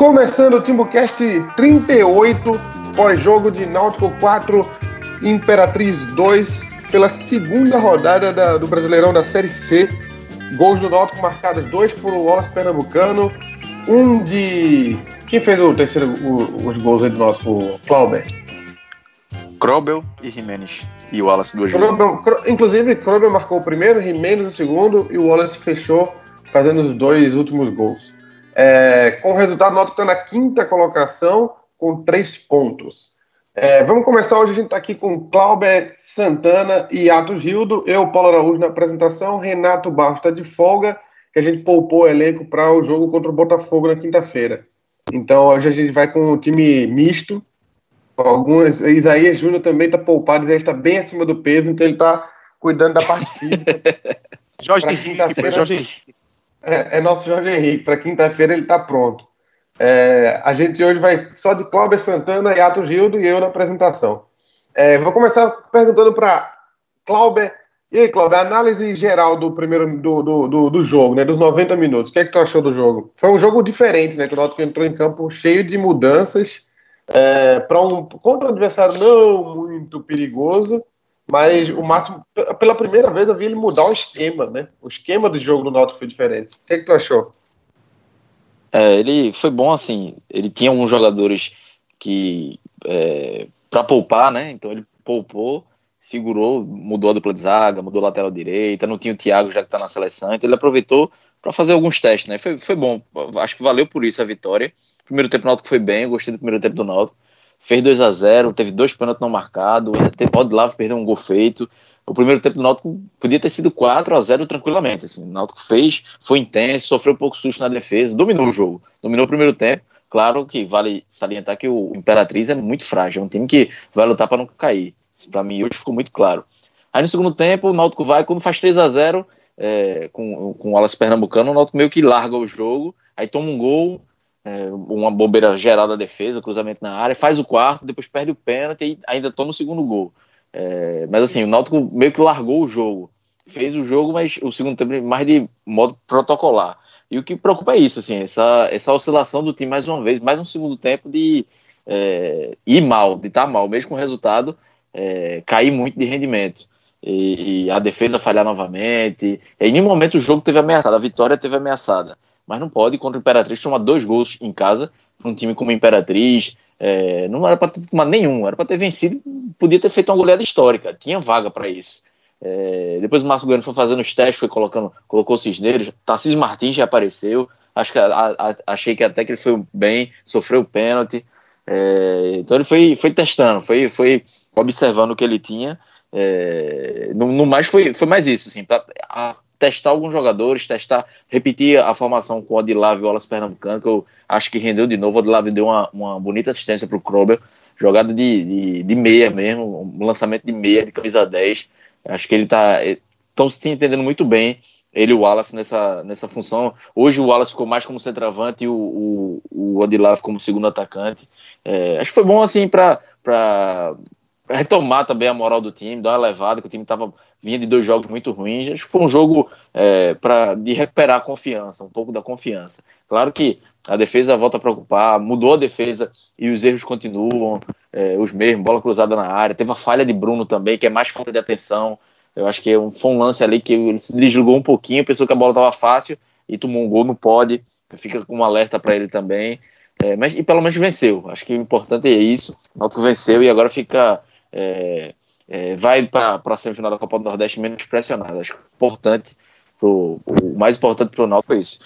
Começando o TimbuCast 38, pós-jogo de Náutico 4, Imperatriz 2, pela segunda rodada da, do Brasileirão da Série C. Gols do Náutico marcados, dois por Wallace Pernambucano, um de... Quem fez o terceiro, o, os gols aí do Náutico? Clauber? Krobel e Jimenez. E o Wallace duas vezes. Inclusive, Krobel marcou o primeiro, Jimenez o segundo, e o Wallace fechou fazendo os dois últimos gols. É, com o resultado, o Náutico está na quinta colocação, com três pontos. É, vamos começar hoje, a gente está aqui com Clauber Santana e Atos Gildo, eu, Paulo Araújo, na apresentação, Renato Barros está de folga, que a gente poupou o elenco para o jogo contra o Botafogo na quinta-feira. Então hoje a gente vai com um time misto, algumas, Isaías Júnior também está poupado, Isaías está bem acima do peso, então ele está cuidando da parte física. Jorge Henrique, Jorge Henrique. É, é nosso Jorge Henrique. Para quinta-feira ele está pronto. É, a gente hoje vai só de Cláudio Santana, Yato Gildo e eu na apresentação. É, vou começar perguntando para Cláudio. E aí, Cláudio, análise geral do primeiro do, do, do, do, jogo, né? Dos 90 minutos. O que é que tu achou do jogo? Foi um jogo diferente, né? Que o Náutico entrou em campo cheio de mudanças é, para um contra um adversário não muito perigoso mas o máximo, pela primeira vez eu vi ele mudar o esquema, né? O esquema do jogo do Náutico foi diferente. O que, é que tu achou? É, ele foi bom assim. Ele tinha alguns jogadores que é, para poupar, né? Então ele poupou, segurou, mudou a dupla de zaga, mudou a lateral direita. Não tinha o Thiago já que tá na seleção, então ele aproveitou para fazer alguns testes, né? Foi, foi bom. Acho que valeu por isso a vitória. primeiro tempo do Náutico foi bem, eu gostei do primeiro tempo do Náutico fez 2 a 0 teve dois pênaltis não marcados, ainda teve perdeu um gol feito. O primeiro tempo do Náutico podia ter sido 4 a 0 tranquilamente. Assim. O Náutico fez, foi intenso, sofreu um pouco susto na defesa, dominou o jogo, dominou o primeiro tempo. Claro que vale salientar que o Imperatriz é muito frágil, é um time que vai lutar para não cair. Para mim, hoje ficou muito claro. Aí no segundo tempo, o Náutico vai, quando faz 3 a 0 é, com, com o Alas Pernambucano, o Náutico meio que larga o jogo, aí toma um gol, é, uma bobeira geral da defesa, cruzamento na área, faz o quarto, depois perde o pênalti e ainda toma o segundo gol. É, mas assim, o Náutico meio que largou o jogo. Fez o jogo, mas o segundo tempo mais de modo protocolar. E o que preocupa é isso, assim, essa, essa oscilação do time mais uma vez, mais um segundo tempo de é, ir mal, de estar tá mal, mesmo com o resultado, é, cair muito de rendimento. E, e, a defesa falhar novamente. em nenhum momento o jogo teve ameaçado, a vitória teve ameaçada mas não pode contra o Imperatriz tomar dois gols em casa um time como Imperatriz. É, não era para tomado nenhum, era para ter vencido, podia ter feito uma goleada histórica, tinha vaga para isso. É, depois o Márcio Goiano foi fazendo os testes, foi colocando, colocou Cisneiros, Tarcísio Martins já apareceu, acho que a, a, achei que até que ele foi bem, sofreu pênalti. É, então ele foi, foi testando, foi, foi observando o que ele tinha. É, no, no, mais foi, foi mais isso, assim, pra, a, testar alguns jogadores, testar, repetir a formação com o Odilave e o Wallace Pernambucano, que eu acho que rendeu de novo. O Odilave deu uma, uma bonita assistência para o Krobel, jogada de, de, de, meia mesmo, um lançamento de meia, de camisa 10. Acho que ele está estão se entendendo muito bem, ele e o Wallace nessa, nessa função. Hoje o Wallace ficou mais como centroavante e o, o, o como segundo atacante. É, acho que foi bom assim para retomar também a moral do time, dar uma levada, que o time estava vinha de dois jogos muito ruins. Acho que foi um jogo é, de recuperar a confiança, um pouco da confiança. Claro que a defesa volta a preocupar, mudou a defesa e os erros continuam, é, os mesmos, bola cruzada na área. Teve a falha de Bruno também, que é mais falta de atenção. Eu acho que foi um lance ali que ele se desligou um pouquinho, pensou que a bola estava fácil e tomou um gol, não pode. Fica com um alerta para ele também. É, mas e pelo menos venceu. Acho que o importante é isso. O Náutico venceu e agora fica é, é, vai para a semifinal da Copa do Nordeste menos pressionado. Acho que importante, pro, o mais importante para o Náutico é isso.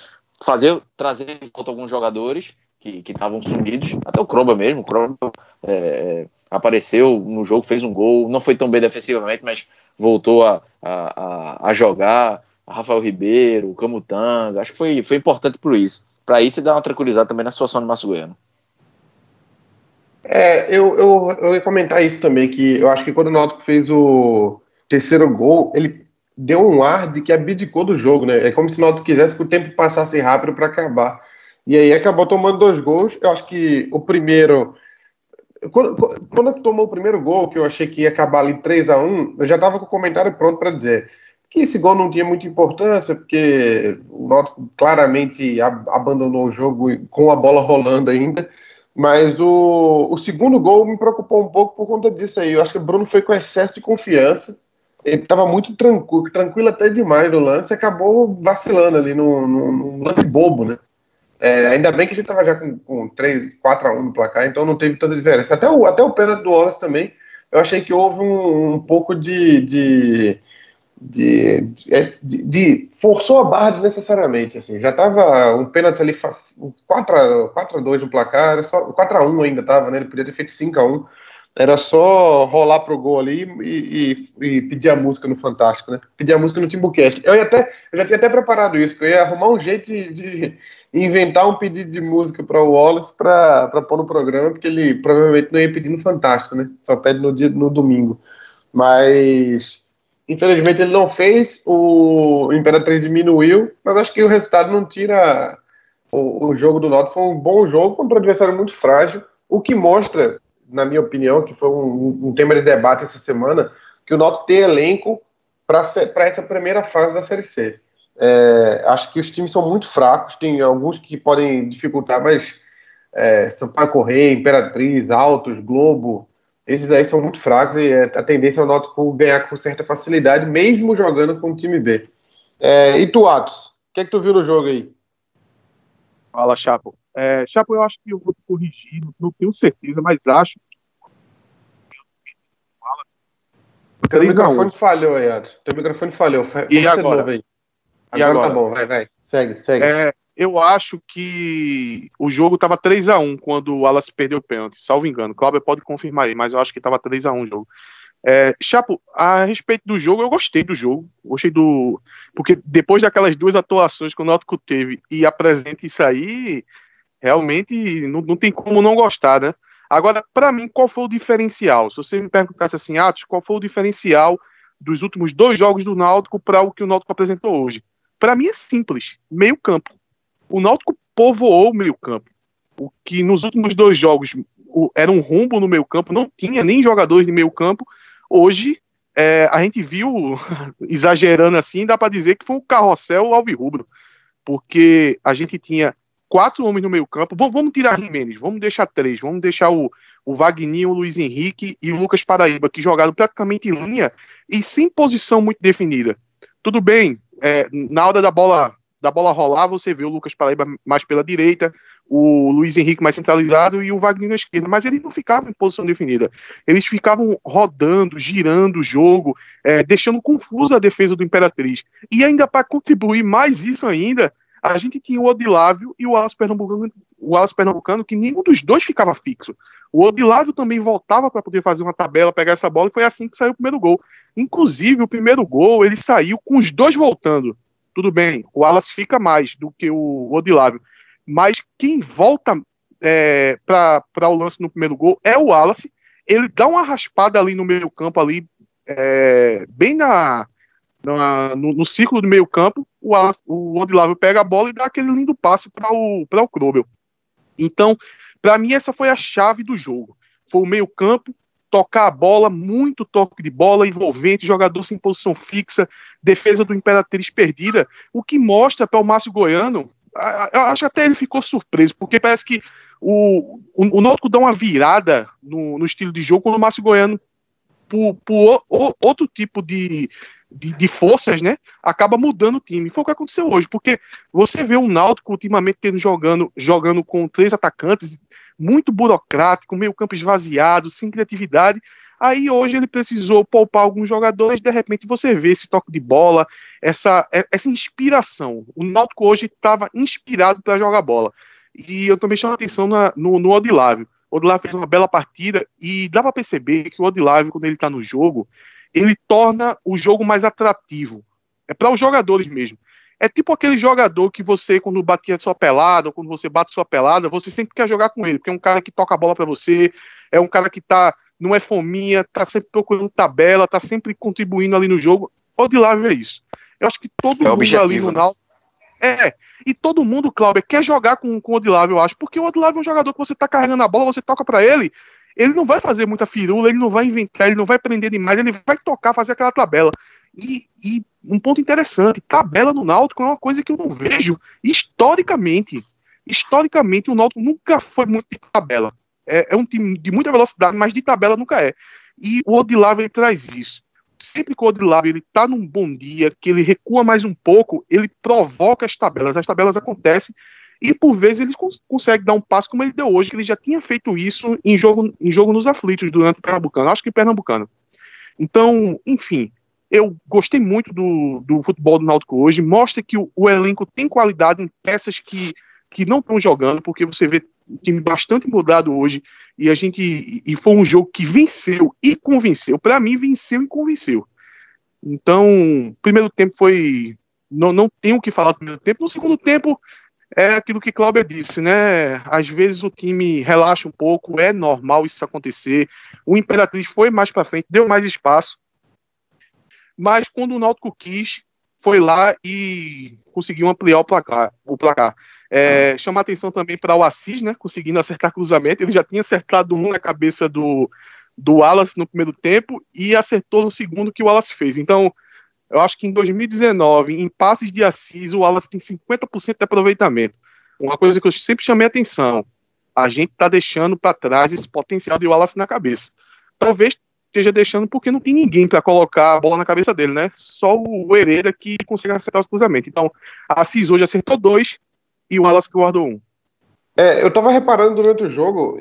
Fazer, trazer de volta alguns jogadores que estavam sumidos, até o Kroba mesmo, o Kroba é, apareceu no jogo, fez um gol, não foi tão bem defensivamente, mas voltou a, a, a jogar, Rafael Ribeiro, Camutanga, acho que foi, foi importante por isso. Para isso dar uma tranquilizada também na situação do Márcio Goiano. É, eu, eu, eu ia comentar isso também, que eu acho que quando o Náutico fez o terceiro gol, ele deu um ar de que abdicou do jogo, né? É como se o Náutico quisesse que o tempo passasse rápido para acabar. E aí acabou tomando dois gols. Eu acho que o primeiro. Quando, quando tomou o primeiro gol, que eu achei que ia acabar ali 3 a 1 eu já estava com o comentário pronto para dizer. que esse gol não tinha muita importância, porque o Náutico claramente abandonou o jogo com a bola rolando ainda. Mas o, o segundo gol me preocupou um pouco por conta disso aí. Eu acho que o Bruno foi com excesso de confiança. Ele estava muito tranquilo, tranquilo até demais no lance e acabou vacilando ali no, no, no lance bobo, né? É, ainda bem que a gente estava já com, com 3, 4 a 1 no placar, então não teve tanta diferença. Até o, até o pênalti do Wallace também, eu achei que houve um, um pouco de, de de, de, de, forçou a barra desnecessariamente, assim, já tava um pênalti ali 4 a, 4 a 2 no placar, só 4 a 1 ainda tava, né, ele podia ter feito 5 a 1 era só rolar pro gol ali e, e, e, pedir a música no Fantástico, né, pedir a música no Timbucast, eu, ia até, eu já tinha até preparado isso, que eu ia arrumar um jeito de, de inventar um pedido de música para o Wallace para pôr no programa, porque ele provavelmente não ia pedir no Fantástico, né, só pede no, dia, no domingo, mas Infelizmente ele não fez, o Imperatriz diminuiu, mas acho que o resultado não tira o, o jogo do Náutico. Foi um bom jogo contra um adversário muito frágil, o que mostra, na minha opinião, que foi um, um tema de debate essa semana, que o Náutico tem elenco para essa primeira fase da Série C. É, acho que os times são muito fracos, tem alguns que podem dificultar, mas é, Sampaio Correia, Imperatriz, Altos, Globo, esses aí são muito fracos e é, a tendência é o Náutico ganhar com certa facilidade, mesmo jogando com o time B. É, e tu, Atos, o que é que tu viu no jogo aí? Fala, Chapo. É, Chapo, eu acho que eu vou te corrigir, não tenho certeza, mas acho que. Teu microfone falhou aí, Atos. Teu microfone falhou. E agora? Aí. Agora, e agora tá bom, vai, vai. Segue, segue. É, eu acho que o jogo estava 3 a 1 quando o Wallace perdeu o pênalti, salvo engano. Cláudio pode confirmar aí, mas eu acho que estava 3 a 1 o jogo. É, Chapo, a respeito do jogo, eu gostei do jogo. Gostei do. Porque depois daquelas duas atuações que o Náutico teve e apresenta isso aí, realmente não, não tem como não gostar, né? Agora, para mim, qual foi o diferencial? Se você me perguntasse assim, Atos, qual foi o diferencial dos últimos dois jogos do Náutico para o que o Náutico apresentou hoje? Para mim é simples, meio campo o Náutico povoou o meio-campo. O que nos últimos dois jogos o, era um rumbo no meio-campo, não tinha nem jogadores de meio-campo. Hoje é, a gente viu, exagerando assim, dá para dizer que foi um carrossel alvirrubro, porque a gente tinha quatro homens no meio-campo. Bom, vamos tirar Jimenez, vamos deixar três, vamos deixar o, o Wagninho, o Luiz Henrique e o Lucas Paraíba, que jogaram praticamente em linha e sem posição muito definida. Tudo bem, é, na hora da bola da bola rolar, você vê o Lucas Paraíba mais pela direita, o Luiz Henrique mais centralizado e o Wagner na esquerda, mas eles não ficavam em posição definida. Eles ficavam rodando, girando o jogo, é, deixando confusa a defesa do Imperatriz. E ainda para contribuir mais isso ainda, a gente tinha o Odilávio e o Alas Pernambucano, o Alas Pernambucano, que nenhum dos dois ficava fixo. O Odilávio também voltava para poder fazer uma tabela, pegar essa bola, e foi assim que saiu o primeiro gol. Inclusive, o primeiro gol, ele saiu com os dois voltando. Tudo bem, o Wallace fica mais do que o Odilávio, mas quem volta é, para o lance no primeiro gol é o Wallace. Ele dá uma raspada ali no meio campo, ali, é, bem na, na no, no, círculo do meio campo, o, Wallace, o Odilávio pega a bola e dá aquele lindo passe para o, o Krobel. Então, para mim, essa foi a chave do jogo. Foi o meio campo, tocar a bola, muito toque de bola, envolvente, jogador sem posição fixa, defesa do Imperatriz perdida, o que mostra para o Márcio Goiano, eu acho que até ele ficou surpreso, porque parece que o, o, o Náutico dá uma virada no, no estilo de jogo quando o Márcio Goiano por, por outro tipo de, de, de, forças, né? Acaba mudando o time. Foi o que aconteceu hoje, porque você vê o Náutico ultimamente tendo jogando, jogando com três atacantes, muito burocrático, meio campo esvaziado, sem criatividade. Aí hoje ele precisou poupar alguns jogadores, de repente você vê esse toque de bola, essa, essa inspiração. O Náutico hoje estava inspirado para jogar bola. E eu também chamo a atenção na, no, no Odilávio. O Odilávio fez uma bela partida e dá para perceber que o Odilávio, quando ele está no jogo, ele torna o jogo mais atrativo. É para os jogadores mesmo. É tipo aquele jogador que você, quando batia sua pelada, ou quando você bate sua pelada, você sempre quer jogar com ele, porque é um cara que toca a bola para você, é um cara que tá, não é fominha, tá sempre procurando tabela, tá sempre contribuindo ali no jogo. Odilávio é isso. Eu acho que todo é mundo objetivo, ali no né? Náutico. É, e todo mundo, Cláudio, quer jogar com, com o Odilávio, eu acho, porque o Odilávio é um jogador que você tá carregando a bola, você toca para ele, ele não vai fazer muita firula, ele não vai inventar, ele não vai prender demais, ele vai tocar, fazer aquela tabela. E, e, um ponto interessante, tabela no Náutico é uma coisa que eu não vejo historicamente. Historicamente, o Náutico nunca foi muito de tabela. É, é um time de muita velocidade, mas de tabela nunca é. E o Odilavo ele traz isso. Sempre que o ele tá num bom dia, que ele recua mais um pouco, ele provoca as tabelas. As tabelas acontecem e por vezes ele cons consegue dar um passo como ele deu hoje, que ele já tinha feito isso em jogo, em jogo nos aflitos durante o Pernambucano. Acho que Pernambucano. Então, enfim, eu gostei muito do, do futebol do Náutico hoje. Mostra que o, o elenco tem qualidade em peças que, que não estão jogando, porque você vê um time bastante mudado hoje e a gente e foi um jogo que venceu e convenceu. Para mim, venceu e convenceu. Então, primeiro tempo foi não, não tenho o que falar do primeiro tempo. No segundo tempo, é aquilo que Cláudia disse, né? Às vezes o time relaxa um pouco, é normal isso acontecer. O Imperatriz foi mais para frente, deu mais espaço. Mas quando o Náutico quis, foi lá e conseguiu ampliar o placar. O placar. É, chama atenção também para o Assis, né? Conseguindo acertar cruzamento. Ele já tinha acertado um na cabeça do, do Wallace no primeiro tempo e acertou no segundo que o Wallace fez. Então, eu acho que em 2019, em passes de Assis, o Wallace tem 50% de aproveitamento. Uma coisa que eu sempre chamei atenção, a gente está deixando para trás esse potencial de Wallace na cabeça. Talvez esteja deixando porque não tem ninguém para colocar a bola na cabeça dele, né? Só o Hereda que consegue acertar os cruzamentos. Então, a Assis hoje acertou dois e o Wallace que guardou um. É, eu tava reparando durante o jogo,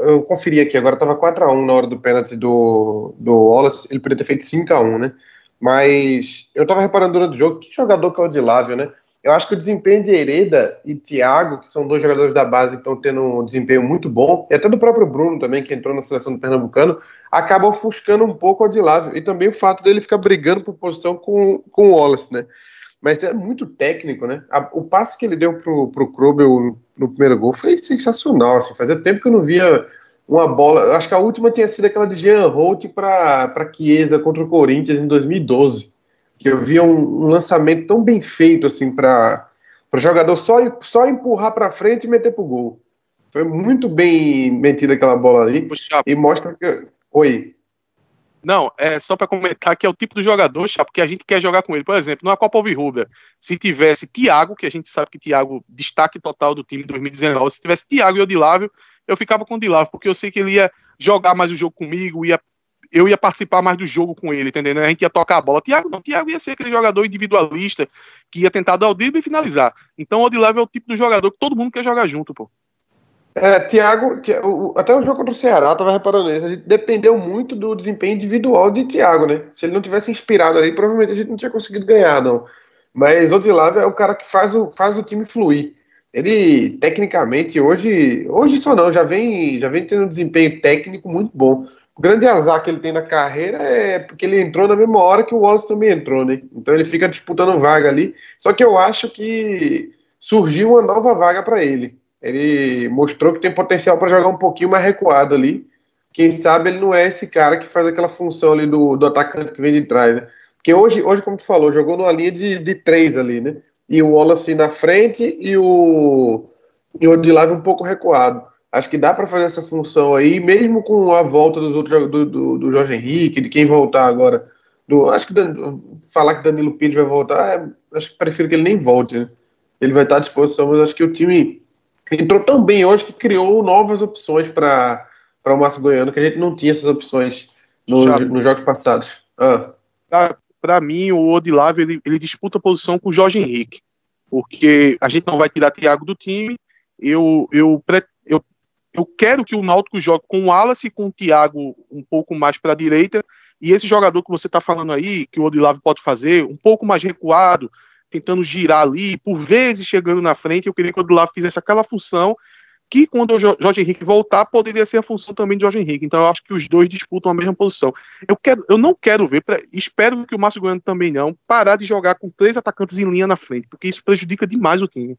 eu conferi aqui, agora tava 4x1 na hora do pênalti do, do Wallace, ele poderia ter feito 5x1, né? Mas eu tava reparando durante o jogo, que jogador que é o né? Eu acho que o desempenho de Hereda e Thiago, que são dois jogadores da base que estão tendo um desempenho muito bom, e até do próprio Bruno também, que entrou na seleção do Pernambucano, acaba ofuscando um pouco o Odilávio. E também o fato dele ficar brigando por posição com, com o Wallace, né? Mas é muito técnico, né? A, o passe que ele deu pro, pro no primeiro gol foi sensacional. Assim, fazia tempo que eu não via uma bola. Acho que a última tinha sido aquela de Jean Holt para Chiesa contra o Corinthians em 2012. Que eu via um, um lançamento tão bem feito assim para o jogador só, só empurrar para frente e meter pro gol. Foi muito bem metida aquela bola ali. Puxa. E mostra que. Oi. Não, é só para comentar que é o tipo do jogador, Chapo, que a gente quer jogar com ele. Por exemplo, na Copa Alvirrubra, se tivesse Thiago, que a gente sabe que Thiago, destaque total do time em 2019, se tivesse Thiago e Odilávio, eu ficava com o Dilavo, porque eu sei que ele ia jogar mais o jogo comigo, ia, eu ia participar mais do jogo com ele, entendeu? A gente ia tocar a bola. Tiago não, Tiago ia ser aquele jogador individualista que ia tentar dar o drible e finalizar. Então o é o tipo do jogador que todo mundo quer jogar junto, pô. É, Thiago, até o jogo contra o Ceará, tava reparando isso, a gente dependeu muito do desempenho individual de Thiago, né? Se ele não tivesse inspirado ali, provavelmente a gente não tinha conseguido ganhar, não. Mas o Odilavo é o cara que faz o, faz o time fluir. Ele, tecnicamente, hoje, hoje só não, já vem, já vem tendo um desempenho técnico muito bom. O grande azar que ele tem na carreira é porque ele entrou na mesma hora que o Wallace também entrou, né? Então ele fica disputando vaga ali. Só que eu acho que surgiu uma nova vaga para ele. Ele mostrou que tem potencial para jogar um pouquinho mais recuado ali. Quem sabe ele não é esse cara que faz aquela função ali do, do atacante que vem de trás, né? Porque hoje, hoje, como tu falou, jogou numa linha de, de três ali, né? e o Wallace na frente e o, e o Odilave um pouco recuado. Acho que dá para fazer essa função aí, mesmo com a volta dos outros do, do, do Jorge Henrique, de quem voltar agora. Do, acho que Dan, falar que Danilo Pires vai voltar, é, acho que prefiro que ele nem volte. Né? Ele vai estar à disposição, mas acho que o time entrou tão bem hoje que criou novas opções para o Márcio Goiano, que a gente não tinha essas opções no, nos jogos passados. Ah. ah para mim, o Odilave ele, ele disputa a posição com o Jorge Henrique, porque a gente não vai tirar Thiago do time. Eu, eu, eu, quero que o Náutico jogue com o Wallace e com o Thiago um pouco mais para a direita. E esse jogador que você está falando aí, que o Odilave pode fazer, um pouco mais recuado, tentando girar ali, por vezes chegando na frente, eu queria que o Odilave fizesse aquela função que quando o Jorge Henrique voltar, poderia ser a função também de Jorge Henrique. Então eu acho que os dois disputam a mesma posição. Eu, quero, eu não quero ver, espero que o Márcio Goiano também não, parar de jogar com três atacantes em linha na frente, porque isso prejudica demais o time.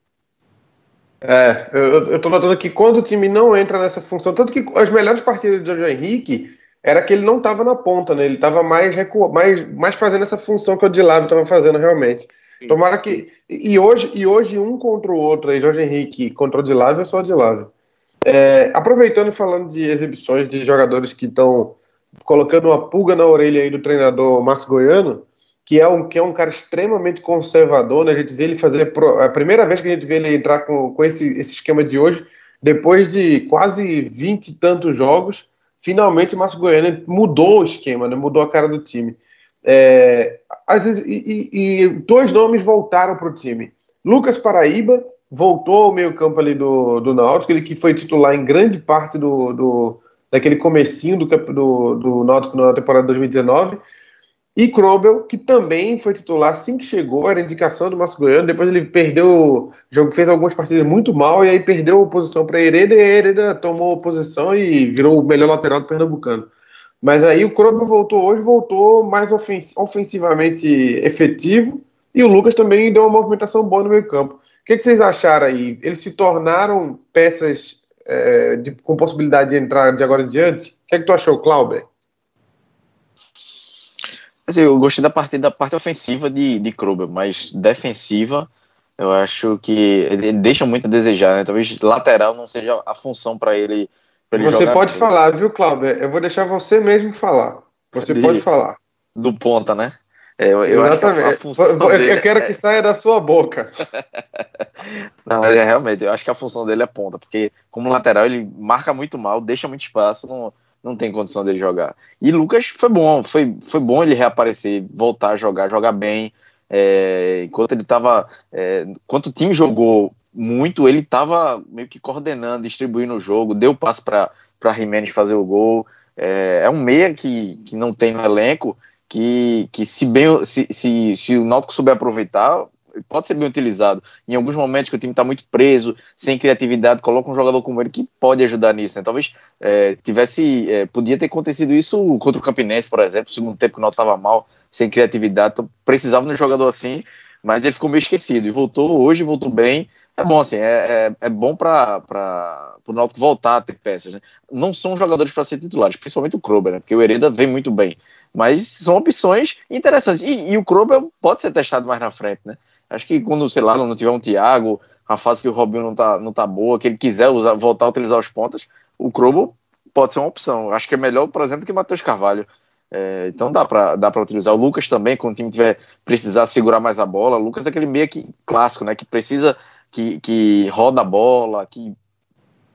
É, eu, eu tô notando que quando o time não entra nessa função, tanto que as melhores partidas de Jorge Henrique era que ele não estava na ponta, né? Ele estava mais, recu... mais, mais fazendo essa função que o Dilávio estava fazendo realmente. Tomara que. E hoje, e hoje um contra o outro, aí, Jorge Henrique contra o Dilávio, eu sou o Dilávio. É, aproveitando e falando de exibições de jogadores que estão colocando uma pulga na orelha aí do treinador Márcio Goiano, que é um, que é um cara extremamente conservador, né? A gente vê ele fazer. A primeira vez que a gente vê ele entrar com, com esse, esse esquema de hoje, depois de quase 20 e tantos jogos, finalmente o Márcio Goiânia mudou o esquema, né? mudou a cara do time. É, às vezes, e, e, dois nomes voltaram para o time. Lucas Paraíba voltou ao meio-campo ali do, do Náutico, ele que foi titular em grande parte do, do daquele comecinho do, do, do Náutico na temporada 2019 e Krobel, que também foi titular assim que chegou, era indicação do Márcio Goiano. Depois ele perdeu, jogo fez algumas partidas muito mal e aí perdeu a posição para Hereda e Hereda tomou posição e virou o melhor lateral do Pernambucano. Mas aí o Krobel voltou hoje, voltou mais ofensivamente efetivo e o Lucas também deu uma movimentação boa no meio-campo. O que, que, vocês acharam aí? Eles se tornaram peças é, de, com possibilidade de entrar de agora em diante? O que, é que tu achou, Clauber? Assim, eu gostei da parte da parte ofensiva de, de Kruber, mas defensiva eu acho que ele deixa muito a desejar, né? Talvez lateral não seja a função para ele, pra ele. Você pode falar, viu, Cláudio? Eu vou deixar você mesmo falar. Você de, pode falar. Do ponta, né? É, eu, eu Exatamente. eu, eu quero que saia da sua boca. não, mas é, realmente, eu acho que a função dele é ponta, porque como lateral ele marca muito mal, deixa muito espaço, não, não tem condição dele jogar. E Lucas foi bom, foi, foi bom ele reaparecer, voltar a jogar, jogar bem. É, enquanto ele estava. É, enquanto o time jogou muito, ele estava meio que coordenando, distribuindo o jogo, deu passe para Jimenez fazer o gol. É, é, um meia que, que não tem no elenco, que, que se, bem, se, se, se o Náutico souber aproveitar, pode ser bem utilizado. Em alguns momentos que o time está muito preso, sem criatividade, coloca um jogador como ele que pode ajudar nisso. Né? Talvez é, tivesse, é, podia ter acontecido isso contra o Campinense, por exemplo, segundo tempo que não estava mal, sem criatividade, então precisava de um jogador assim, mas ele ficou meio esquecido e voltou hoje, voltou bem. É bom assim, é, é, é bom para o Náutico voltar a ter peças. Né? Não são jogadores para ser titulares, principalmente o Krober, né? porque o Hereda vem muito bem. Mas são opções interessantes. E, e o Krober pode ser testado mais na frente, né? Acho que quando, sei lá, não tiver um Thiago, a fase que o Robinho não tá, não tá boa, que ele quiser usar, voltar a utilizar os pontas, o Crobo pode ser uma opção. Acho que é melhor, por exemplo, que Matheus Carvalho. É, então dá para dá utilizar. O Lucas também, quando o time tiver precisar segurar mais a bola. O Lucas é aquele meio que clássico, né? Que precisa, que, que roda a bola, que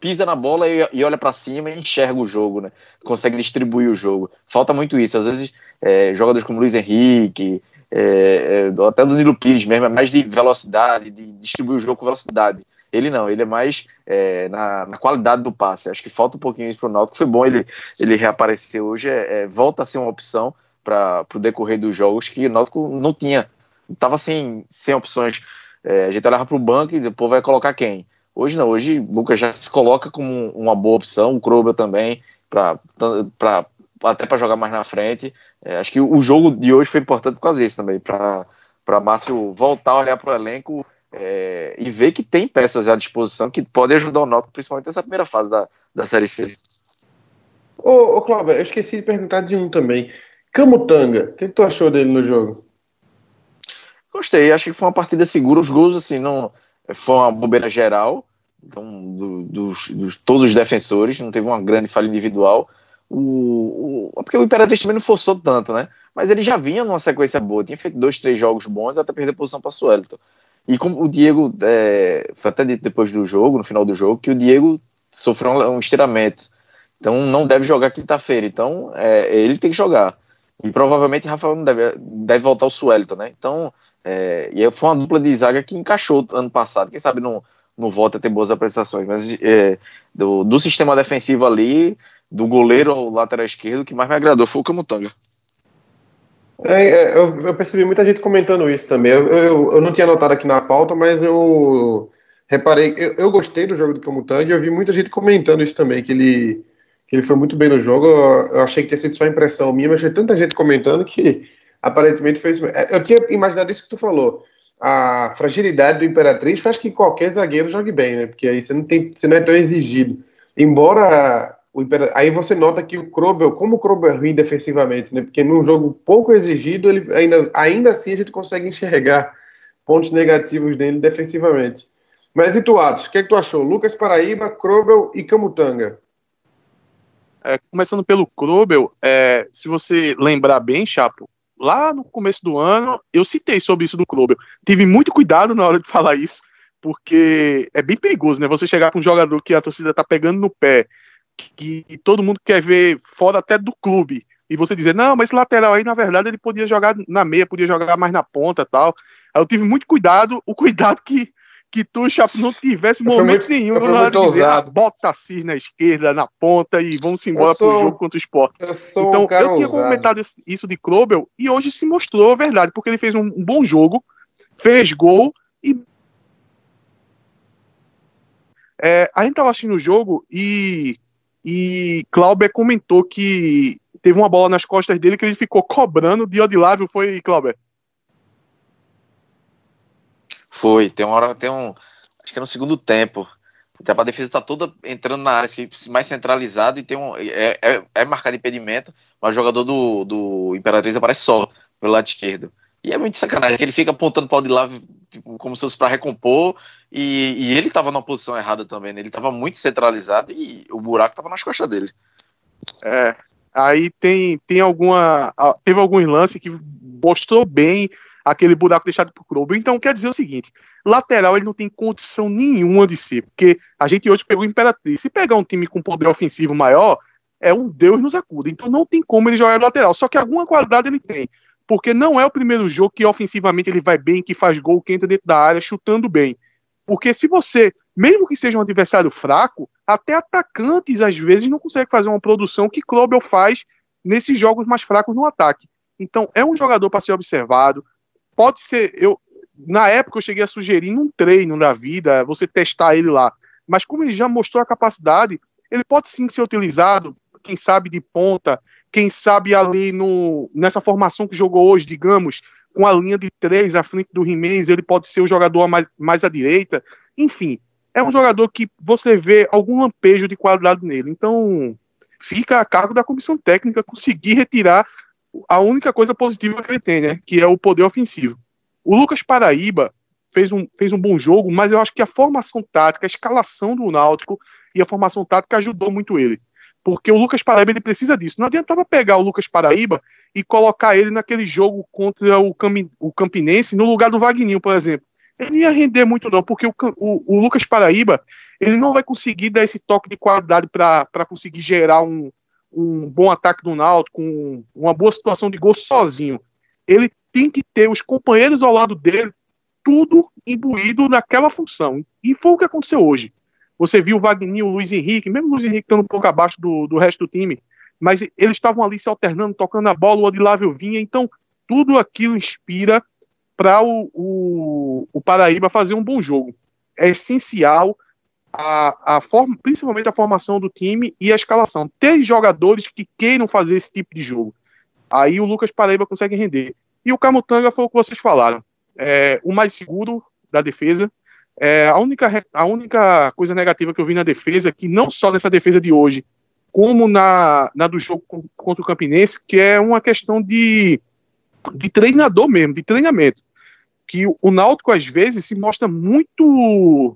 pisa na bola e, e olha para cima e enxerga o jogo, né? Consegue distribuir o jogo. Falta muito isso. Às vezes, é, jogadores como Luiz Henrique, é, é, até do Nilo Pires mesmo, é mais de velocidade, de distribuir o jogo com velocidade. Ele não, ele é mais é, na, na, qualidade do passe. Acho que falta um pouquinho isso para o Náutico. Foi bom ele, ele reaparecer hoje, é, é volta a ser uma opção para o decorrer dos jogos que o Náutico não tinha. Estava sem, sem opções. É, a gente olhava para o banco e pô, vai colocar quem? Hoje não, hoje o Lucas já se coloca como uma boa opção, o Krobel também, para até para jogar mais na frente. É, acho que o jogo de hoje foi importante por causa disso também, para Márcio voltar a olhar para o elenco é, e ver que tem peças à disposição que podem ajudar o Náutico, principalmente nessa primeira fase da, da Série C. Ô, ô Cláudio, eu esqueci de perguntar de um também. Camutanga, o que, que tu achou dele no jogo? Gostei, acho que foi uma partida segura. Os gols, assim, não foi uma bobeira geral. Então, do, dos, dos, todos os defensores, não teve uma grande falha individual o, o, porque o Imperatriz também não forçou tanto, né? Mas ele já vinha numa sequência boa, tinha feito dois, três jogos bons até perder posição para o Suelton. E como o Diego, é, foi até dito depois do jogo, no final do jogo, que o Diego sofreu um, estiramento. Então não deve jogar quinta-feira. Então é, ele tem que jogar. E provavelmente Rafael não deve, deve voltar o Suelton, né? Então, é, e foi uma dupla de zaga que encaixou ano passado. Quem sabe não, não volta a ter boas apresentações. Mas é, do, do sistema defensivo ali, do goleiro ao lateral esquerdo, que mais me agradou foi o Camutanga. É, é, eu, eu, percebi muita gente comentando isso também. Eu, eu, eu, não tinha notado aqui na pauta, mas eu reparei. Eu, gostei do jogo do Camutanga e eu vi muita gente comentando isso também, que ele, que ele foi muito bem no jogo. Eu, achei que tinha sido só impressão minha, mas tinha tanta gente comentando que aparentemente isso. É, eu tinha imaginado isso que tu falou. A fragilidade do Imperatriz faz que qualquer zagueiro jogue bem, né? Porque aí você não, tem, você não é tão exigido. Embora Aí você nota que o Krobel, como o Krobel é ruim defensivamente, né? Porque num jogo pouco exigido, ele ainda, ainda assim a gente consegue enxergar pontos negativos dele defensivamente. Mas e tu, Atos, o que, é que tu achou? Lucas Paraíba, Krobel e Camutanga. É, começando pelo Krobel, é, se você lembrar bem, Chapo, lá no começo do ano, eu citei sobre isso do clube. Tive muito cuidado na hora de falar isso, porque é bem perigoso, né? Você chegar com um jogador que a torcida tá pegando no pé, que, todo mundo quer ver fora até do clube, e você dizer, não, mas esse lateral aí, na verdade, ele podia jogar na meia, podia jogar mais na ponta tal. Aí eu tive muito cuidado, o cuidado que que tu, Chapo, não tivesse momento muito, nenhum na hora de dizer, ah, bota Cis na esquerda, na ponta e vamos embora sou, pro jogo contra o esporte. Eu então, um eu tinha ousado. comentado isso de Krobel e hoje se mostrou a verdade, porque ele fez um, um bom jogo, fez gol e. É, a gente tava assistindo o jogo e, e Clauber comentou que teve uma bola nas costas dele que ele ficou cobrando de Odilávio, foi, Clauber? Foi, tem uma hora, tem um. Acho que é no segundo tempo. A defesa tá toda entrando na área, mais centralizado e tem um. É, é, é marcado impedimento, mas o jogador do, do Imperatriz aparece só pelo lado esquerdo. E é muito sacanagem, que ele fica apontando para o tipo, como se fosse para recompor, e, e ele estava na posição errada também, né? ele estava muito centralizado e o buraco estava nas costas dele. É, aí tem, tem alguma. Teve alguns lances que mostrou bem aquele buraco deixado pro Krobo. Então quer dizer o seguinte: lateral ele não tem condição nenhuma de ser, porque a gente hoje pegou Imperatriz. Se pegar um time com poder ofensivo maior, é um Deus nos acuda. Então não tem como ele jogar lateral. Só que alguma qualidade ele tem. Porque não é o primeiro jogo que ofensivamente ele vai bem, que faz gol, que entra dentro da área, chutando bem. Porque se você, mesmo que seja um adversário fraco, até atacantes às vezes não consegue fazer uma produção que Klobel faz nesses jogos mais fracos no ataque. Então é um jogador para ser observado, pode ser. Eu, na época eu cheguei a sugerir num treino da vida, você testar ele lá. Mas como ele já mostrou a capacidade, ele pode sim ser utilizado, quem sabe de ponta, quem sabe ali no, nessa formação que jogou hoje, digamos, com a linha de três à frente do Jimenez, ele pode ser o jogador mais, mais à direita. Enfim, é um jogador que você vê algum lampejo de qualidade nele. Então, fica a cargo da comissão técnica conseguir retirar a única coisa positiva que ele tem, né? Que é o poder ofensivo. O Lucas Paraíba fez um, fez um bom jogo, mas eu acho que a formação tática, a escalação do Náutico e a formação tática ajudou muito ele. Porque o Lucas Paraíba ele precisa disso. Não adiantava pegar o Lucas Paraíba e colocar ele naquele jogo contra o, Cam, o Campinense no lugar do Vagninho, por exemplo. Ele não ia render muito, não, porque o, o, o Lucas Paraíba ele não vai conseguir dar esse toque de qualidade para conseguir gerar um, um bom ataque do Náutico, com uma boa situação de gol sozinho. Ele tem que ter os companheiros ao lado dele, tudo imbuído naquela função. E foi o que aconteceu hoje. Você viu o Wagner, o Luiz Henrique, mesmo o Luiz Henrique estando um pouco abaixo do, do resto do time, mas eles estavam ali se alternando, tocando a bola, o Odilávio vinha, então tudo aquilo inspira para o, o, o Paraíba fazer um bom jogo. É essencial a, a forma, principalmente a formação do time e a escalação. Ter jogadores que queiram fazer esse tipo de jogo. Aí o Lucas Paraíba consegue render. E o Camutanga foi o que vocês falaram. É, o mais seguro da defesa. É, a, única, a única coisa negativa que eu vi na defesa, que não só nessa defesa de hoje, como na, na do jogo contra o Campinense, que é uma questão de, de treinador mesmo, de treinamento. Que o Náutico, às vezes, se mostra muito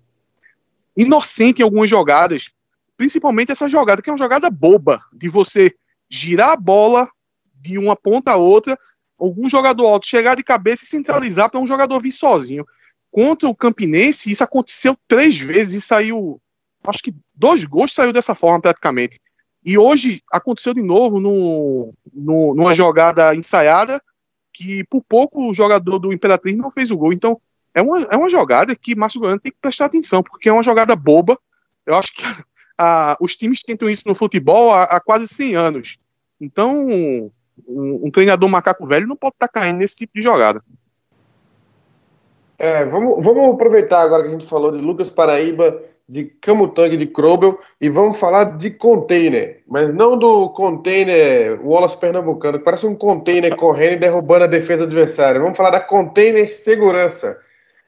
inocente em algumas jogadas, principalmente essa jogada, que é uma jogada boba, de você girar a bola de uma ponta a outra, algum jogador alto chegar de cabeça e centralizar para um jogador vir sozinho. Contra o Campinense, isso aconteceu três vezes e saiu, acho que dois gols saiu dessa forma praticamente. E hoje aconteceu de novo no, no, numa jogada ensaiada que por pouco o jogador do Imperatriz não fez o gol. Então, é uma, é uma jogada que Márcio Goiano tem que prestar atenção, porque é uma jogada boba. Eu acho que a, os times tentam isso no futebol há, há quase 100 anos. Então, um, um, treinador macaco velho não pode estar tá caindo nesse tipo de jogada. É, vamos, vamos aproveitar agora que a gente falou de Lucas Paraíba, de Camutanga de Krobel e vamos falar de container, mas não do container Wallace Pernambucano, que parece um container correndo e derrubando a defesa adversária. Vamos falar da container segurança.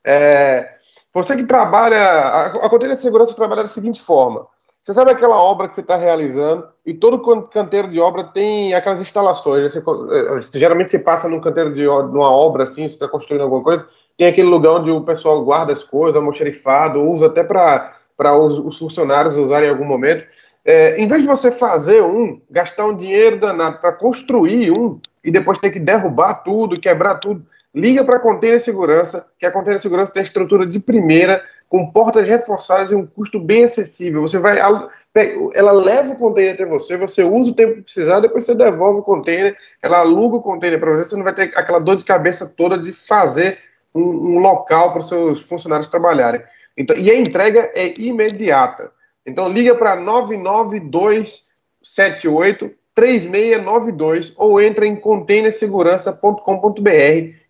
É, você que trabalha, a, a container segurança trabalha da seguinte forma: você sabe aquela obra que você está realizando e todo canteiro de obra tem aquelas instalações. Né? Você, geralmente você passa num canteiro de numa obra assim, você está construindo alguma coisa, tem aquele lugar onde o pessoal guarda as coisas, almoxerifado, usa até para os, os funcionários usarem em algum momento. É, em vez de você fazer um, gastar um dinheiro danado para construir um, e depois ter que derrubar tudo, quebrar tudo. Liga para a Container Segurança, que a Container Segurança tem estrutura de primeira, com portas reforçadas e um custo bem acessível. Você vai, ela leva o container até você, você usa o tempo que precisar, depois você devolve o container, ela aluga o container para você, você não vai ter aquela dor de cabeça toda de fazer um, um local para os seus funcionários trabalharem. Então, e a entrega é imediata. Então liga para 99278 3692 ou entra em containersegurança.com.br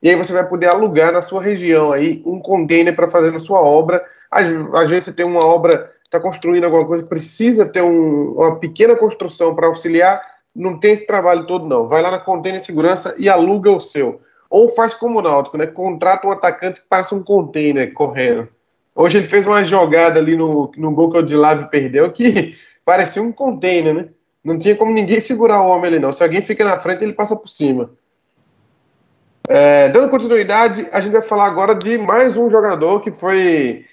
e aí você vai poder alugar na sua região aí um container para fazer na sua obra. Às, às vezes você tem uma obra, está construindo alguma coisa, precisa ter um, uma pequena construção para auxiliar, não tem esse trabalho todo não. Vai lá na Container Segurança e aluga o seu. Ou faz como o Náutico, né? Contrata um atacante que parece um container correndo. Hoje ele fez uma jogada ali no, no gol que o Dilave perdeu que parecia um container, né? Não tinha como ninguém segurar o homem ali, não. Se alguém fica na frente, ele passa por cima. É, dando continuidade, a gente vai falar agora de mais um jogador que foi.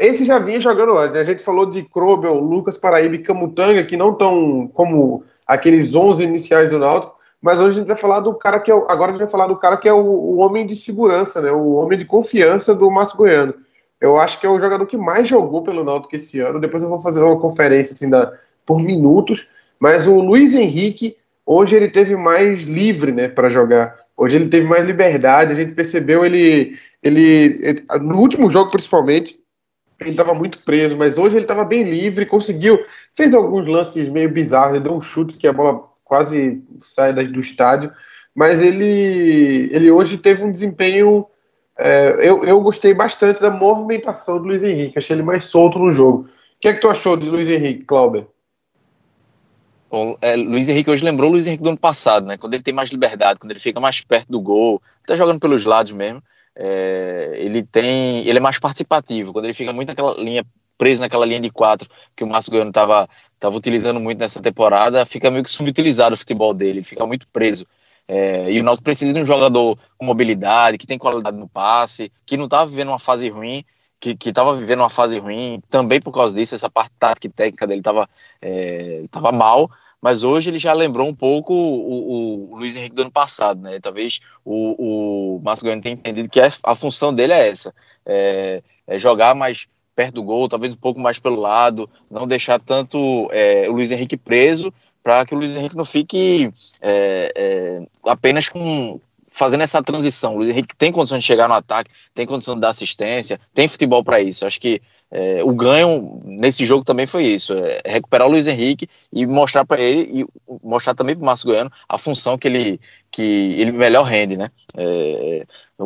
Esse já vinha jogando antes. Né? A gente falou de Krobel, Lucas Paraíba e Camutanga, que não estão como aqueles 11 iniciais do Náutico, mas hoje a gente vai falar do cara que é. Agora a gente vai falar do cara que é o, o homem de segurança, né? o homem de confiança do Márcio Goiano. Eu acho que é o jogador que mais jogou pelo Náutico esse ano. Depois eu vou fazer uma conferência assim, da, por minutos mas o Luiz Henrique, hoje ele teve mais livre né, para jogar. Hoje ele teve mais liberdade. A gente percebeu ele, ele, ele no último jogo principalmente, ele estava muito preso, mas hoje ele estava bem livre, conseguiu, fez alguns lances meio bizarros, ele deu um chute que a bola quase sai do estádio, mas ele, ele hoje teve um desempenho. É, eu, eu gostei bastante da movimentação do Luiz Henrique, achei ele mais solto no jogo. O que é que tu achou de Luiz Henrique, Clauber? O, é, Luiz Henrique hoje lembrou o Luiz Henrique do ano passado, né? Quando ele tem mais liberdade, quando ele fica mais perto do gol, tá jogando pelos lados mesmo. É, ele tem, ele é mais participativo. Quando ele fica muito naquela linha preso naquela linha de quatro que o Márcio Goiano estava tava utilizando muito nessa temporada, fica meio que subutilizado o futebol dele, fica muito preso. É, e o Náutico precisa de um jogador com mobilidade, que tem qualidade no passe, que não estava vivendo uma fase ruim, que estava vivendo uma fase ruim, também por causa disso, essa parte tática e técnica dele estava é, tava mal, mas hoje ele já lembrou um pouco o, o, Luiz Henrique do ano passado, né? Talvez o, o Márcio Goiano tenha entendido que é, a função dele é essa, é, é, jogar mais perto do gol, talvez um pouco mais pelo lado, não deixar tanto é, o Luiz Henrique preso, para que o Luiz Henrique não fique é, é, apenas com, fazendo essa transição. O Luiz Henrique tem condições de chegar no ataque, tem condição de dar assistência, tem futebol para isso. Acho que é, o ganho nesse jogo também foi isso: é recuperar o Luiz Henrique e mostrar para ele e mostrar também para o Márcio Goiano a função que ele, que ele melhor rende, né? É, o,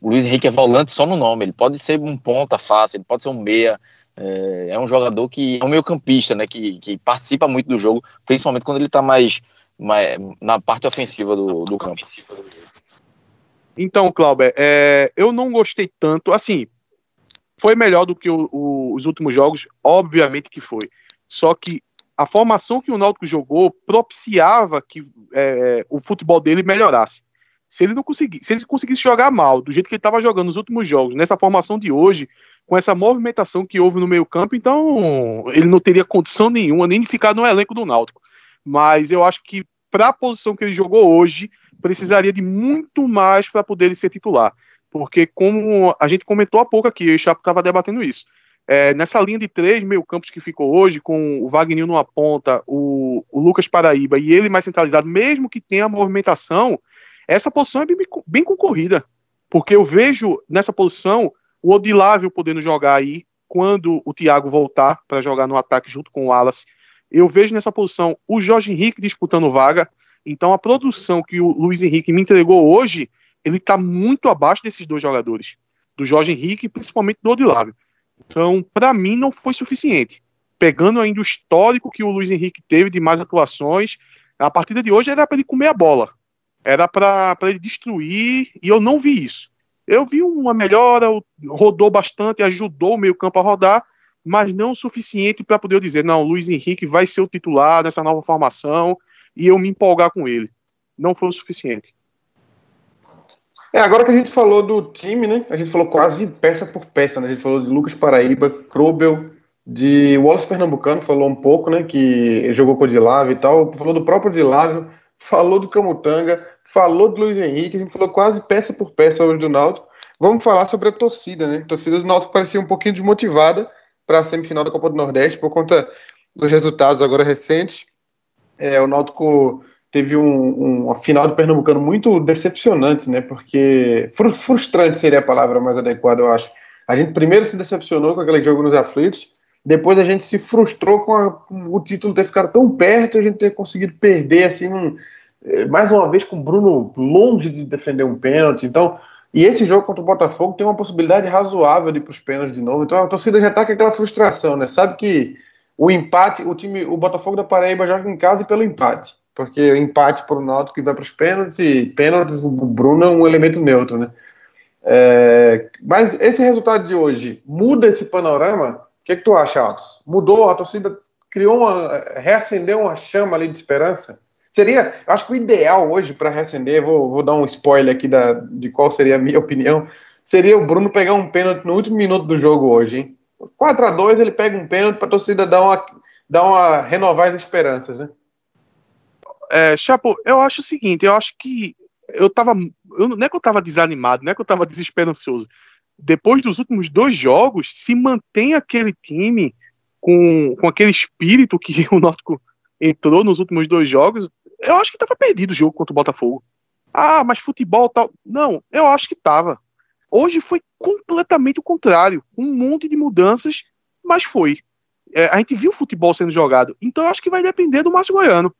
o, Luiz Henrique é volante só no nome, ele pode ser um ponta fácil, ele pode ser um meia. É, é um jogador que é um meio campista, né? Que, que participa muito do jogo, principalmente quando ele está mais, mais na parte ofensiva do, do campo. Então, Clauber, é, eu não gostei tanto. Assim, foi melhor do que o, o, os últimos jogos, obviamente que foi. Só que a formação que o Náutico jogou propiciava que é, o futebol dele melhorasse. Se ele não conseguisse, se ele conseguisse jogar mal, do jeito que ele estava jogando nos últimos jogos, nessa formação de hoje, com essa movimentação que houve no meio-campo, então ele não teria condição nenhuma nem de ficar no elenco do Náutico. Mas eu acho que para a posição que ele jogou hoje, precisaria de muito mais para poder ser titular. Porque, como a gente comentou há pouco aqui, o Chapo estava debatendo isso. É, nessa linha de três meio campos que ficou hoje, com o Wagner numa ponta, o, o, Lucas Paraíba e ele mais centralizado, mesmo que tenha movimentação, essa posição é bem, bem concorrida. Porque eu vejo nessa posição o Odilávio podendo jogar aí quando o Thiago voltar para jogar no ataque junto com o Wallace. Eu vejo nessa posição o Jorge Henrique disputando vaga. Então a produção que o Luiz Henrique me entregou hoje, ele está muito abaixo desses dois jogadores, do Jorge Henrique e principalmente do Odilávio. Então, para mim, não foi suficiente. Pegando ainda o histórico que o Luiz Henrique teve de mais atuações, a partida de hoje era para ele comer a bola. Era para ele destruir, e eu não vi isso. Eu vi uma melhora, rodou bastante, ajudou o meio-campo a rodar, mas não o suficiente para poder dizer: não, Luiz Henrique vai ser o titular nessa nova formação e eu me empolgar com ele. Não foi o suficiente. É, agora que a gente falou do time, né? A gente falou quase peça por peça, né? A gente falou de Lucas Paraíba, Krobel, de Wallace Pernambucano, falou um pouco, né? Que jogou com o Dilávio e tal. Falou do próprio Dilávio, falou do Camutanga, falou do Luiz Henrique, a gente falou quase peça por peça hoje do Náutico. Vamos falar sobre a torcida, né? A torcida do Náutico parecia um pouquinho desmotivada para a semifinal da Copa do Nordeste por conta dos resultados agora recentes. É, o Náutico teve um, um, final do Pernambucano muito decepcionante, né? Porque frustrante seria a palavra mais adequada, eu acho. A gente primeiro se decepcionou com aquele jogo nos aflitos, depois a gente se frustrou com, a, com o título ter ficado tão perto, a gente ter conseguido perder assim, um, eh, mais uma vez com o Bruno longe de defender um pênalti. Então, e esse jogo contra o Botafogo tem uma possibilidade razoável de ir para os pênaltis de novo. Então a torcida já está com aquela frustração, né? Sabe que o empate, o time, o Botafogo da Paraíba joga em casa pelo empate. Porque o empate para o Náutico vai para os pênaltis e pênaltis, o Bruno é um elemento neutro, né? É, mas esse resultado de hoje muda esse panorama? O que, é que tu acha, Altos? Mudou? A torcida criou uma. reacendeu uma chama ali de esperança? Seria, acho que o ideal hoje para reacender, vou, vou, dar um spoiler aqui da, de qual seria a minha opinião, seria o Bruno pegar um pênalti no último minuto do jogo hoje, hein? 4 a 2 ele pega um pênalti para a torcida dar uma, dar uma renovar as esperanças, né? É, Chapo, eu acho o seguinte, eu acho que eu tava. Eu, não é que eu tava desanimado, não é que eu tava desesperançoso. Depois dos últimos dois jogos, se mantém aquele time com, com aquele espírito que o Náutico entrou nos últimos dois jogos, eu acho que tava perdido o jogo contra o Botafogo. Ah, mas futebol tal. Não, eu acho que tava. Hoje foi completamente o contrário, um monte de mudanças, mas foi. É, a gente viu o futebol sendo jogado, então eu acho que vai depender do Márcio Goiano.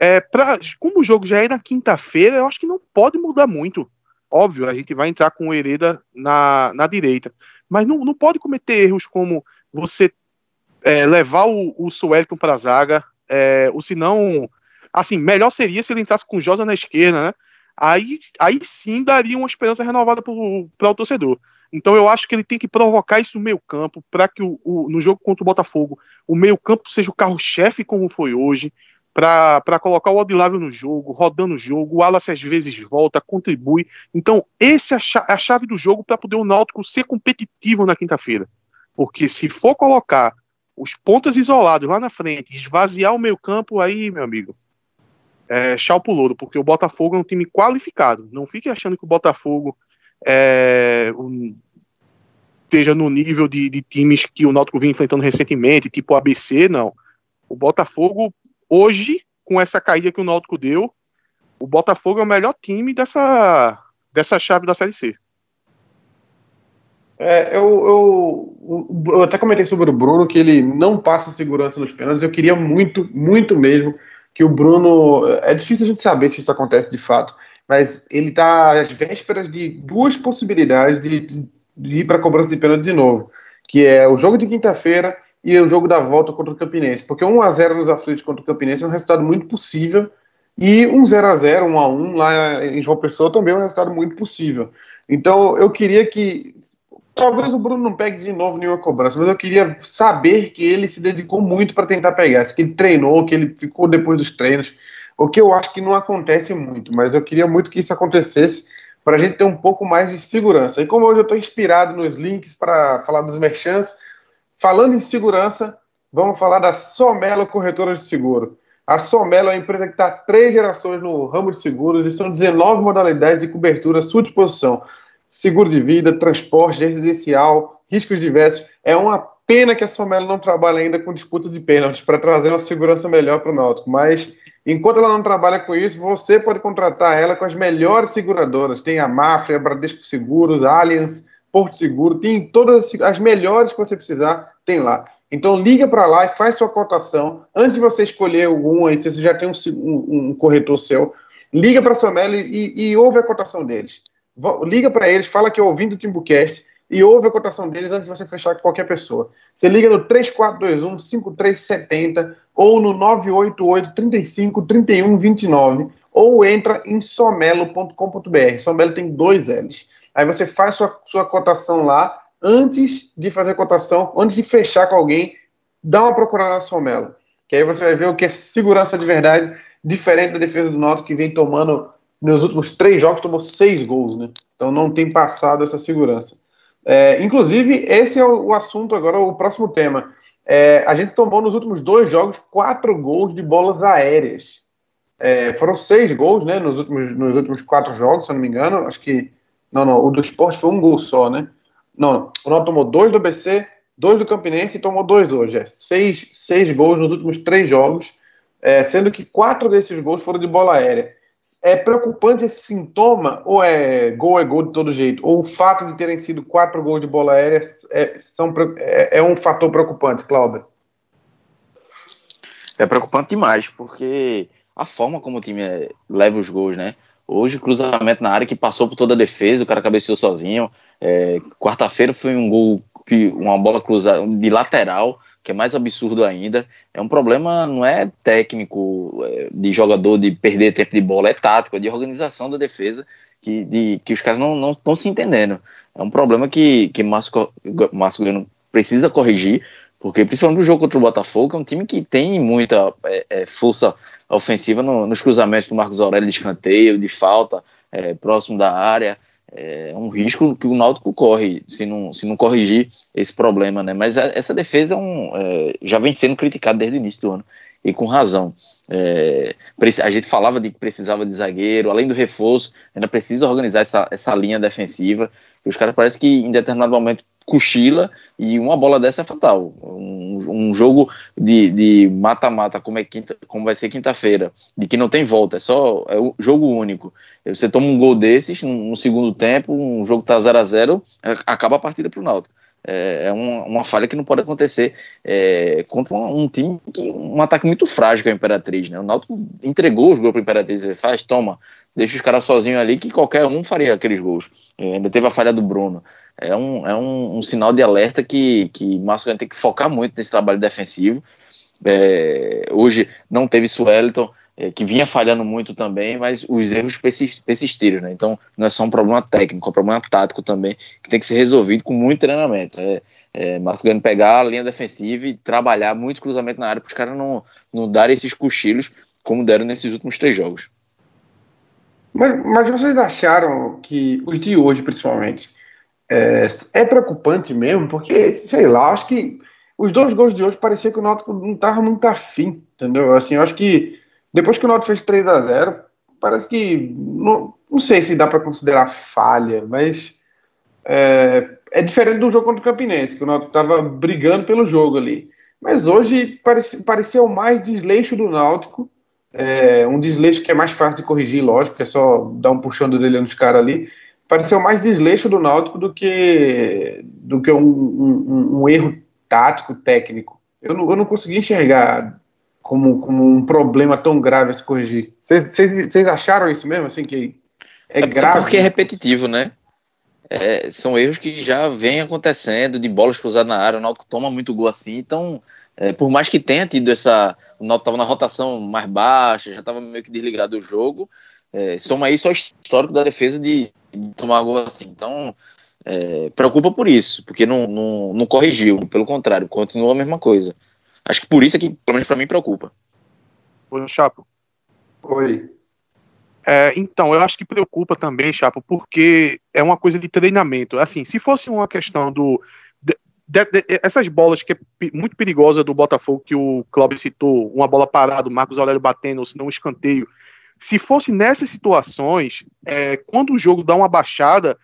É, pra, como o jogo já é na quinta-feira, eu acho que não pode mudar muito. Óbvio, a gente vai entrar com o Hereda na, na direita. Mas não, não pode cometer erros como você é, levar o, o Suelton para a zaga, é, ou se não. Assim, melhor seria se ele entrasse com o Josa na esquerda, né? Aí, aí sim daria uma esperança renovada para o torcedor. Então eu acho que ele tem que provocar isso no meio campo para que o, o, no jogo contra o Botafogo o meio campo seja o carro-chefe como foi hoje para colocar o Odilávio no jogo, rodando o jogo, o Wallace às vezes volta, contribui. Então, essa é a chave do jogo para poder o Náutico ser competitivo na quinta-feira. Porque se for colocar os pontas isolados lá na frente, esvaziar o meio campo, aí, meu amigo, é chau pro louro, porque o Botafogo é um time qualificado. Não fique achando que o Botafogo é, um, esteja no nível de, de times que o Náutico vinha enfrentando recentemente, tipo o ABC, não. O Botafogo hoje, com essa caída que o Náutico deu, o Botafogo é o melhor time dessa, dessa chave da Série C. É, eu, eu, eu, até comentei sobre o Bruno que ele não passa segurança nos pênaltis. Eu queria muito, muito mesmo que o Bruno. É difícil a gente saber se isso acontece de fato, mas ele está às vésperas de duas possibilidades de, de, de ir para a cobrança de pênalti de novo, que é o jogo de quinta-feira e o jogo da volta contra o Campinense. Porque 1 a 0 nos aflitos contra o Campinense é um resultado muito possível. E um 0 a 0 1 a 1 lá em João Pessoa também é um resultado muito possível. Então eu queria que. Talvez o Bruno não pegue de novo nenhuma cobrança, mas eu queria saber que ele se dedicou muito para tentar pegar. Que ele treinou, que ele ficou depois dos treinos. O que eu acho que não acontece muito, mas eu queria muito que isso acontecesse para a gente ter um pouco mais de segurança. E como hoje eu estou inspirado nos links para falar dos merchants, Falando em segurança, vamos falar da Somelo Corretora de Seguro. A Somelo é a empresa que está três gerações no ramo de seguros e são 19 modalidades de cobertura à sua disposição. Seguro de vida, transporte residencial, riscos diversos. É uma pena que a Somelo não trabalha ainda com disputa de pênaltis para trazer uma segurança melhor para o Náutico, mas enquanto ela não trabalha com isso, você pode contratar ela com as melhores seguradoras. Tem a Mafra, a Bradesco Seguros, a Allianz, Porto Seguro, tem todas as melhores que você precisar, tem lá. Então liga para lá e faz sua cotação. Antes de você escolher algum aí, se você já tem um, um, um corretor seu, liga para a Somelo e, e, ouve a cotação deles. Liga para eles, fala que é ouvindo o Timbucast e ouve a cotação deles antes de você fechar com qualquer pessoa. Você liga no 3421 5370 ou no 988 35 31 29 ou entra em somelo.com.br. Somelo tem dois L's. Aí você faz sua, sua cotação lá, antes de fazer a cotação, antes de fechar com alguém, dá uma procurada na Somelo. Que aí você vai ver o que é segurança de verdade, diferente da defesa do Náutico que vem tomando, nos últimos três jogos, tomou seis gols, né? Então não tem passado essa segurança. É, inclusive, esse é o, assunto agora, o próximo tema. É, a gente tomou nos últimos dois jogos quatro gols de bolas aéreas. É, foram seis gols, né, nos últimos, nos últimos quatro jogos, se eu não me engano. Acho que. Não, não, o do esporte foi um gol só, né? Não, não. O Náutico tomou dois do BC, dois do Campinense e tomou dois hoje. É, seis, seis gols nos últimos três jogos, é, sendo que quatro desses gols foram de bola aérea. É preocupante esse sintoma ou é gol é gol de todo jeito? Ou o fato de terem sido quatro gols de bola aérea é, são, é, é um fator preocupante, Cláudio? É preocupante demais, porque a forma como o time é, leva os gols, né? Hoje, cruzamento na área que passou por toda a defesa, o cara cabeceou sozinho. É, Quarta-feira foi um gol, que, uma bola cruzada de lateral, que é mais absurdo ainda. É um problema, não é técnico é, de jogador de perder tempo de bola, é tático, é de organização da defesa, que, de, que os caras não estão se entendendo. É um problema que, que Márcio, Márcio precisa corrigir, porque principalmente no jogo contra o Botafogo, é um time que tem muita é, é, força ofensiva no, nos cruzamentos do Marcos Aurélio de escanteio, de falta, é, próximo da área. É um risco que o Náutico corre se não, se não corrigir esse problema, né? Mas essa defesa é um, é, já vem sendo criticada desde o início do ano, e com razão. É, a gente falava de que precisava de zagueiro, além do reforço, ainda precisa organizar essa, essa linha defensiva. Os caras parecem que em determinado momento cochila e uma bola dessa é fatal. Um, um jogo de mata-mata, como, é quinta, como vai ser quinta-feira, de que não tem volta, é só é um jogo único. Você toma um gol desses no, no segundo tempo, um jogo tá 0 a 0 é, acaba a partida pro Náutico. É, é uma, uma, falha que não pode acontecer é, contra um, um, time que um ataque muito frágil que é a Imperatriz. Né? O Náutico entregou os gols para Imperatriz. Ele faz, toma, deixa os caras sozinhos ali que qualquer um faria aqueles gols. É, ainda teve a falha do Bruno é um, é um, um sinal de alerta que, que Márcio ter que focar muito nesse trabalho defensivo. É, hoje não teve Sueliton, é, que vinha falhando muito também, mas os erros persistiram, né? Então não é só um problema técnico, é um problema tático também, que tem que ser resolvido com muito treinamento. É, é, pegar a linha defensiva e trabalhar muito cruzamento na área para os caras não, não darem esses cochilos como deram nesses últimos três jogos. Mas, mas vocês acharam que os de hoje, principalmente, é, é, preocupante mesmo, porque, sei lá, acho que os dois gols de hoje parecia que o Náutico não estava muito afim, entendeu? Assim, eu acho que depois que o Náutico fez 3 a 0 parece que, não, não sei se dá para considerar falha, mas é, é, diferente do jogo contra o Campinense, que o Náutico estava brigando pelo jogo ali. Mas hoje o mais desleixo do Náutico, é, um desleixo que é mais fácil de corrigir, lógico, é só dar um puxão do orelha nos caras ali, pareceu mais desleixo do Náutico do que, do que um, um, um erro tático, técnico. Eu não, eu não consegui enxergar como, como um problema tão grave a se corrigir. Vocês acharam isso mesmo? Assim, que é, é grave? Porque é repetitivo, né? É, são erros que já vêm acontecendo, de bolas cruzadas na área, o Náutico toma muito gol assim, então, é, por mais que tenha tido essa, o estava na rotação mais baixa, já estava meio que desligado do jogo, é, soma isso ao histórico da defesa de, de tomar gol assim. Então, é, preocupa por isso, porque não, não, não corrigiu, pelo contrário, continua a mesma coisa. Acho que por isso é que, pelo menos para mim, preocupa. Oi, Chapo. Oi. É, então, eu acho que preocupa também, Chapo, porque é uma coisa de treinamento. Assim, se fosse uma questão do. De, de, essas bolas que é muito perigosa do Botafogo, que o Cláudio citou, uma bola parada, o Marcos Aurélio batendo, ou se não um escanteio, se fosse nessas situações, é, quando o jogo dá uma baixada,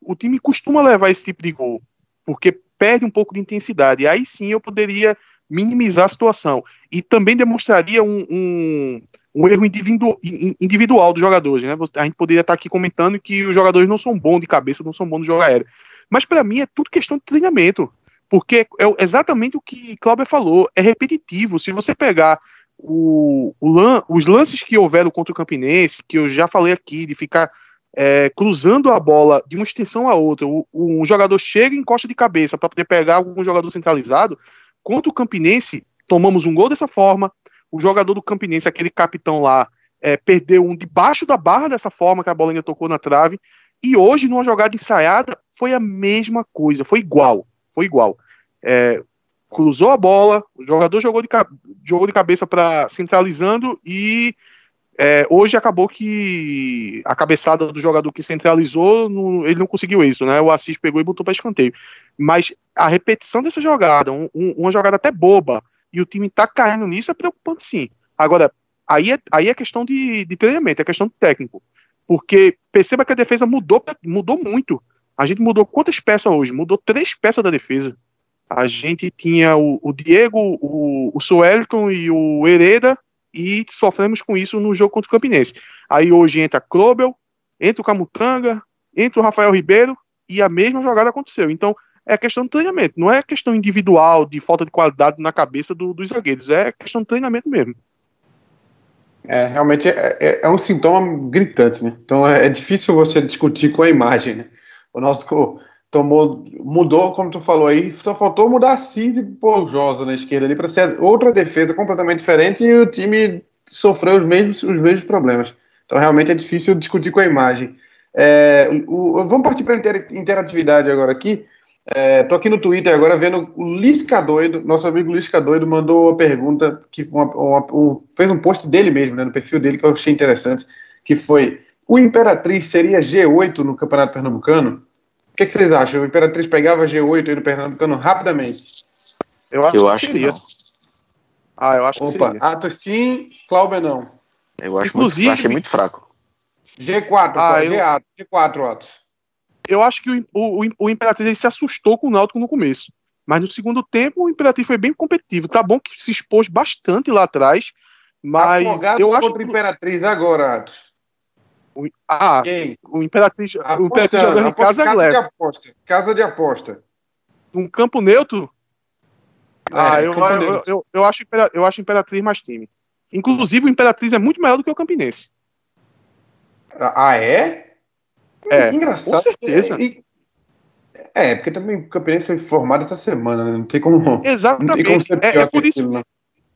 o time costuma levar esse tipo de gol, porque perde um pouco de intensidade. E aí sim eu poderia minimizar a situação. E também demonstraria um, um, um erro individu individual dos jogadores. Né? A gente poderia estar aqui comentando que os jogadores não são bons de cabeça, não são bons de jogar aéreo. Mas para mim é tudo questão de treinamento. Porque é exatamente o que Cláudio falou, é repetitivo. Se você pegar o, o lan, os lances que houveram contra o Campinense, que eu já falei aqui, de ficar é, cruzando a bola de uma extensão a outra, o, um jogador chega e encosta de cabeça para poder pegar algum jogador centralizado. Contra o Campinense, tomamos um gol dessa forma. O jogador do Campinense, aquele capitão lá, é, perdeu um debaixo da barra dessa forma, que a bola ainda tocou na trave. E hoje, numa jogada ensaiada, foi a mesma coisa, foi igual. Foi igual. É, cruzou a bola, o jogador jogou de, jogou de cabeça para centralizando e é, hoje acabou que a cabeçada do jogador que centralizou, ele não conseguiu isso, né? O Assis pegou e botou para escanteio. Mas a repetição dessa jogada, um, um, uma jogada até boba, e o time tá caindo nisso, é preocupante sim. Agora, aí é, aí é questão de, de treinamento, é questão de técnico. Porque perceba que a defesa mudou, mudou muito. A gente mudou quantas peças hoje? Mudou três peças da defesa. A gente tinha o, o Diego, o, o Suelton e o Hereda, e sofremos com isso no jogo contra o Campinense. Aí hoje entra Krobel, entra o Camutanga, entra o Rafael Ribeiro, e a mesma jogada aconteceu. Então, é questão de treinamento, não é questão individual, de falta de qualidade na cabeça do, dos zagueiros, é questão de treinamento mesmo. É, realmente é, é, é um sintoma gritante, né? Então é, é, difícil você discutir com a imagem, né? O nosso tomou, mudou, como tu falou aí, só faltou mudar a Cise Poljosa na esquerda ali para ser outra defesa completamente diferente e o time sofreu os mesmos, os mesmos problemas. Então realmente é difícil discutir com a imagem. É, o, vamos partir para a interatividade agora aqui. É, tô aqui no Twitter agora vendo o Lisca Doido, nosso amigo Lisca Doido mandou uma pergunta, que uma, uma, um, fez um post dele mesmo, né, no perfil dele, que eu achei interessante, que foi, o Imperatriz seria G8 no Campeonato Pernambucano? O que, que vocês acham? O Imperatriz pegava G8 aí no Pernambucano rapidamente? Eu acho, eu que, acho seria. que não. Ah, eu acho Opa, que seria. Atos sim, Cláudio não. Eu acho Inclusive, muito, achei muito fraco. G4, ah, eu... G4, G4, Atos eu acho que o, o, o Imperatriz se assustou com o Náutico no começo. Mas no segundo tempo, o Imperatriz foi bem competitivo. Tá bom que se expôs bastante lá atrás, mas Afogados eu acho contra o Imperatriz agora, Atos. O, ah, Quem? o Imperatriz, Apostando, o Imperatriz jogando em casa, casa de aposta. Casa de aposta. Um campo neutro? É, ah, eu, eu, eu, eu, eu, acho, eu acho Imperatriz mais time. Inclusive, o Imperatriz é muito maior do que o Campinense. Ah, é? É, engraçado. Com certeza. É, porque também o Campinense foi formado essa semana, né? Não tem como. Exatamente. Como é, é, por isso, aquilo, né?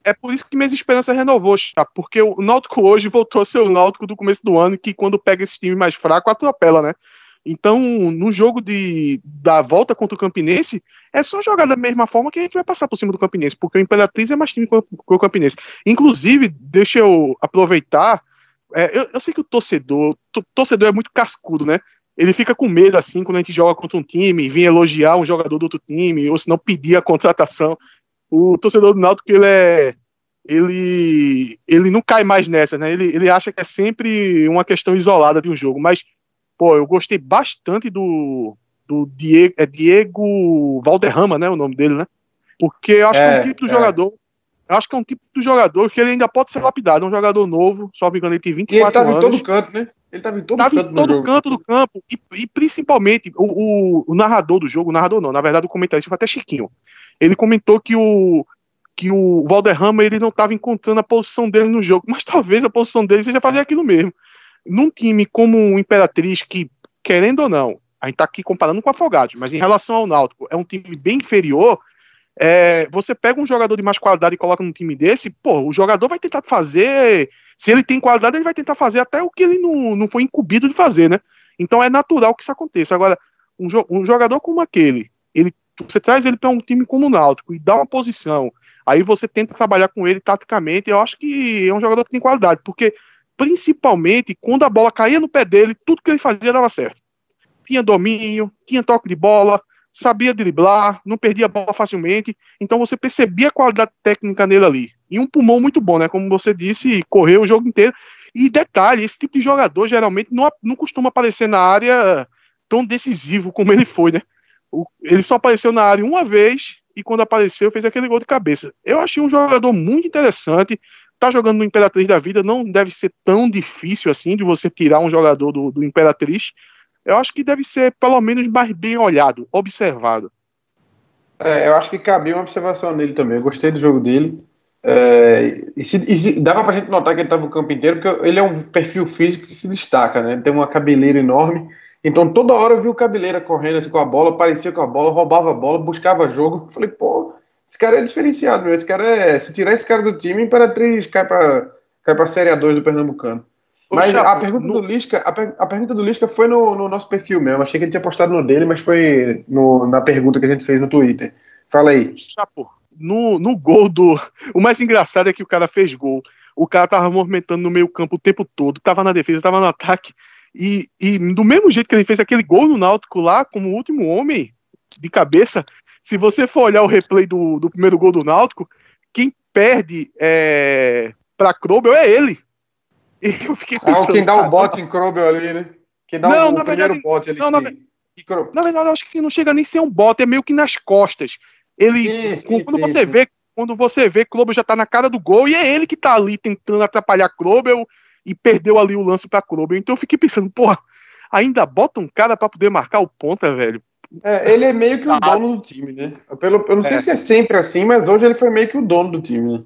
é por isso que minhas esperanças renovou, tá? porque o Náutico hoje voltou a ser o Náutico do começo do ano, que quando pega esse time mais fraco, atropela, né? Então, no jogo de, da volta contra o Campinense, é só jogar da mesma forma que a gente vai passar por cima do Campinense, porque o Imperatriz é mais time que o Campinense. Inclusive, deixa eu aproveitar é, eu, eu, sei que o torcedor, o torcedor é muito cascudo, né? Ele fica com medo, assim, quando a gente joga contra um time, vem elogiar um jogador do outro time, ou se não pedir a contratação. O torcedor do Náutico, ele é. Ele, ele não cai mais nessa, né? Ele, ele acha que é sempre uma questão isolada de um jogo. Mas, pô, eu gostei bastante do, do Diego, é Diego Valderrama, né? O nome dele, né? Porque eu acho é, que é um tipo de é. jogador eu acho que é um tipo de jogador que ele ainda pode ser lapidado. É um jogador novo, só me engano, ele tem 24 anos. E ele tava anos. em todo canto, né? Ele tava em todo tava canto, em todo canto do campo. E, e principalmente, o, o, o, narrador do jogo, o narrador não, na verdade o comentarista foi até Chiquinho. Ele comentou que o, que o Valderrama ele não estava encontrando a posição dele no jogo, mas talvez a posição dele seja fazer aquilo mesmo. Num time como o Imperatriz, que, querendo ou não, a gente está aqui comparando com o Afogados, mas em relação ao Náutico, é um time bem inferior, é, você pega um jogador de mais qualidade e coloca num time desse, pô, o jogador vai tentar fazer. Se ele tem qualidade, ele vai tentar fazer até o que ele não, não foi incumbido de fazer, né? Então é natural que isso aconteça. Agora, um, jo um jogador como aquele, ele, você traz ele para um time como o Náutico e dá uma posição, aí você tenta trabalhar com ele taticamente, eu acho que é um jogador que tem qualidade, porque principalmente quando a bola caía no pé dele, tudo que ele fazia dava certo. Tinha domínio, tinha toque de bola, sabia driblar, não perdia a bola facilmente, então você percebia a qualidade técnica nele ali. E um pulmão muito bom, né? Como você disse, correu o jogo inteiro. E detalhe, esse tipo de jogador geralmente não, não costuma aparecer na área tão decisivo como ele foi, né? O, ele só apareceu na área uma vez e quando apareceu fez aquele gol de cabeça. Eu achei um jogador muito interessante. Tá jogando no Imperatriz da vida, não deve ser tão difícil assim de você tirar um jogador do, do Imperatriz eu acho que deve ser pelo menos mais bem olhado, observado. É, eu acho que cabia uma observação nele também. Eu gostei do jogo dele. É, e, se, e se, dava pra gente notar que ele estava o campo inteiro, porque ele é um perfil físico que se destaca, né? Ele tem uma cabeleira enorme. Então toda hora eu vi o cabeleira correndo assim com a bola, parecia com a bola, roubava a bola, buscava jogo. Eu falei, pô, esse cara é diferenciado, meu. Esse cara é. Se tirar esse cara do time, Imperatriz cai pra, cai pra Série A2 do Pernambucano. Mas Chapo, a pergunta no... do Lisca, a, per, a, pergunta do Lisca foi no, no, nosso perfil mesmo. Achei que ele tinha postado no dele, mas foi no, na pergunta que a gente fez no Twitter. Fala aí. Chapo, no, no gol do. O mais engraçado é que o cara fez gol. O cara tava movimentando no meio campo o tempo todo, tava na defesa, tava no ataque. E, e do mesmo jeito que ele fez aquele gol no Náutico lá, como último homem de cabeça, se você for olhar o replay do, do primeiro gol do Náutico, quem perde é, pra Krobel é ele. E eu fiquei pensando. Ah, quem dá o bote em Krobel ali, né? Quem dá não, o, na primeiro verdade, bote ali. Não, na, na, verdade, eu acho que não chega nem ser um bote, é meio que nas costas. Ele, sim, sim, quando sim, você vê, quando você vê, Krobel já tá na cara do gol e é ele que tá ali tentando atrapalhar Krobel e perdeu ali o lance pra Krobel. Então eu fiquei pensando, porra, ainda bota um cara para poder marcar o ponta, velho. É, ele é meio que o ah, dono do time, né? Pelo, eu não sei é. se é sempre assim, mas hoje ele foi meio que o dono do time, né?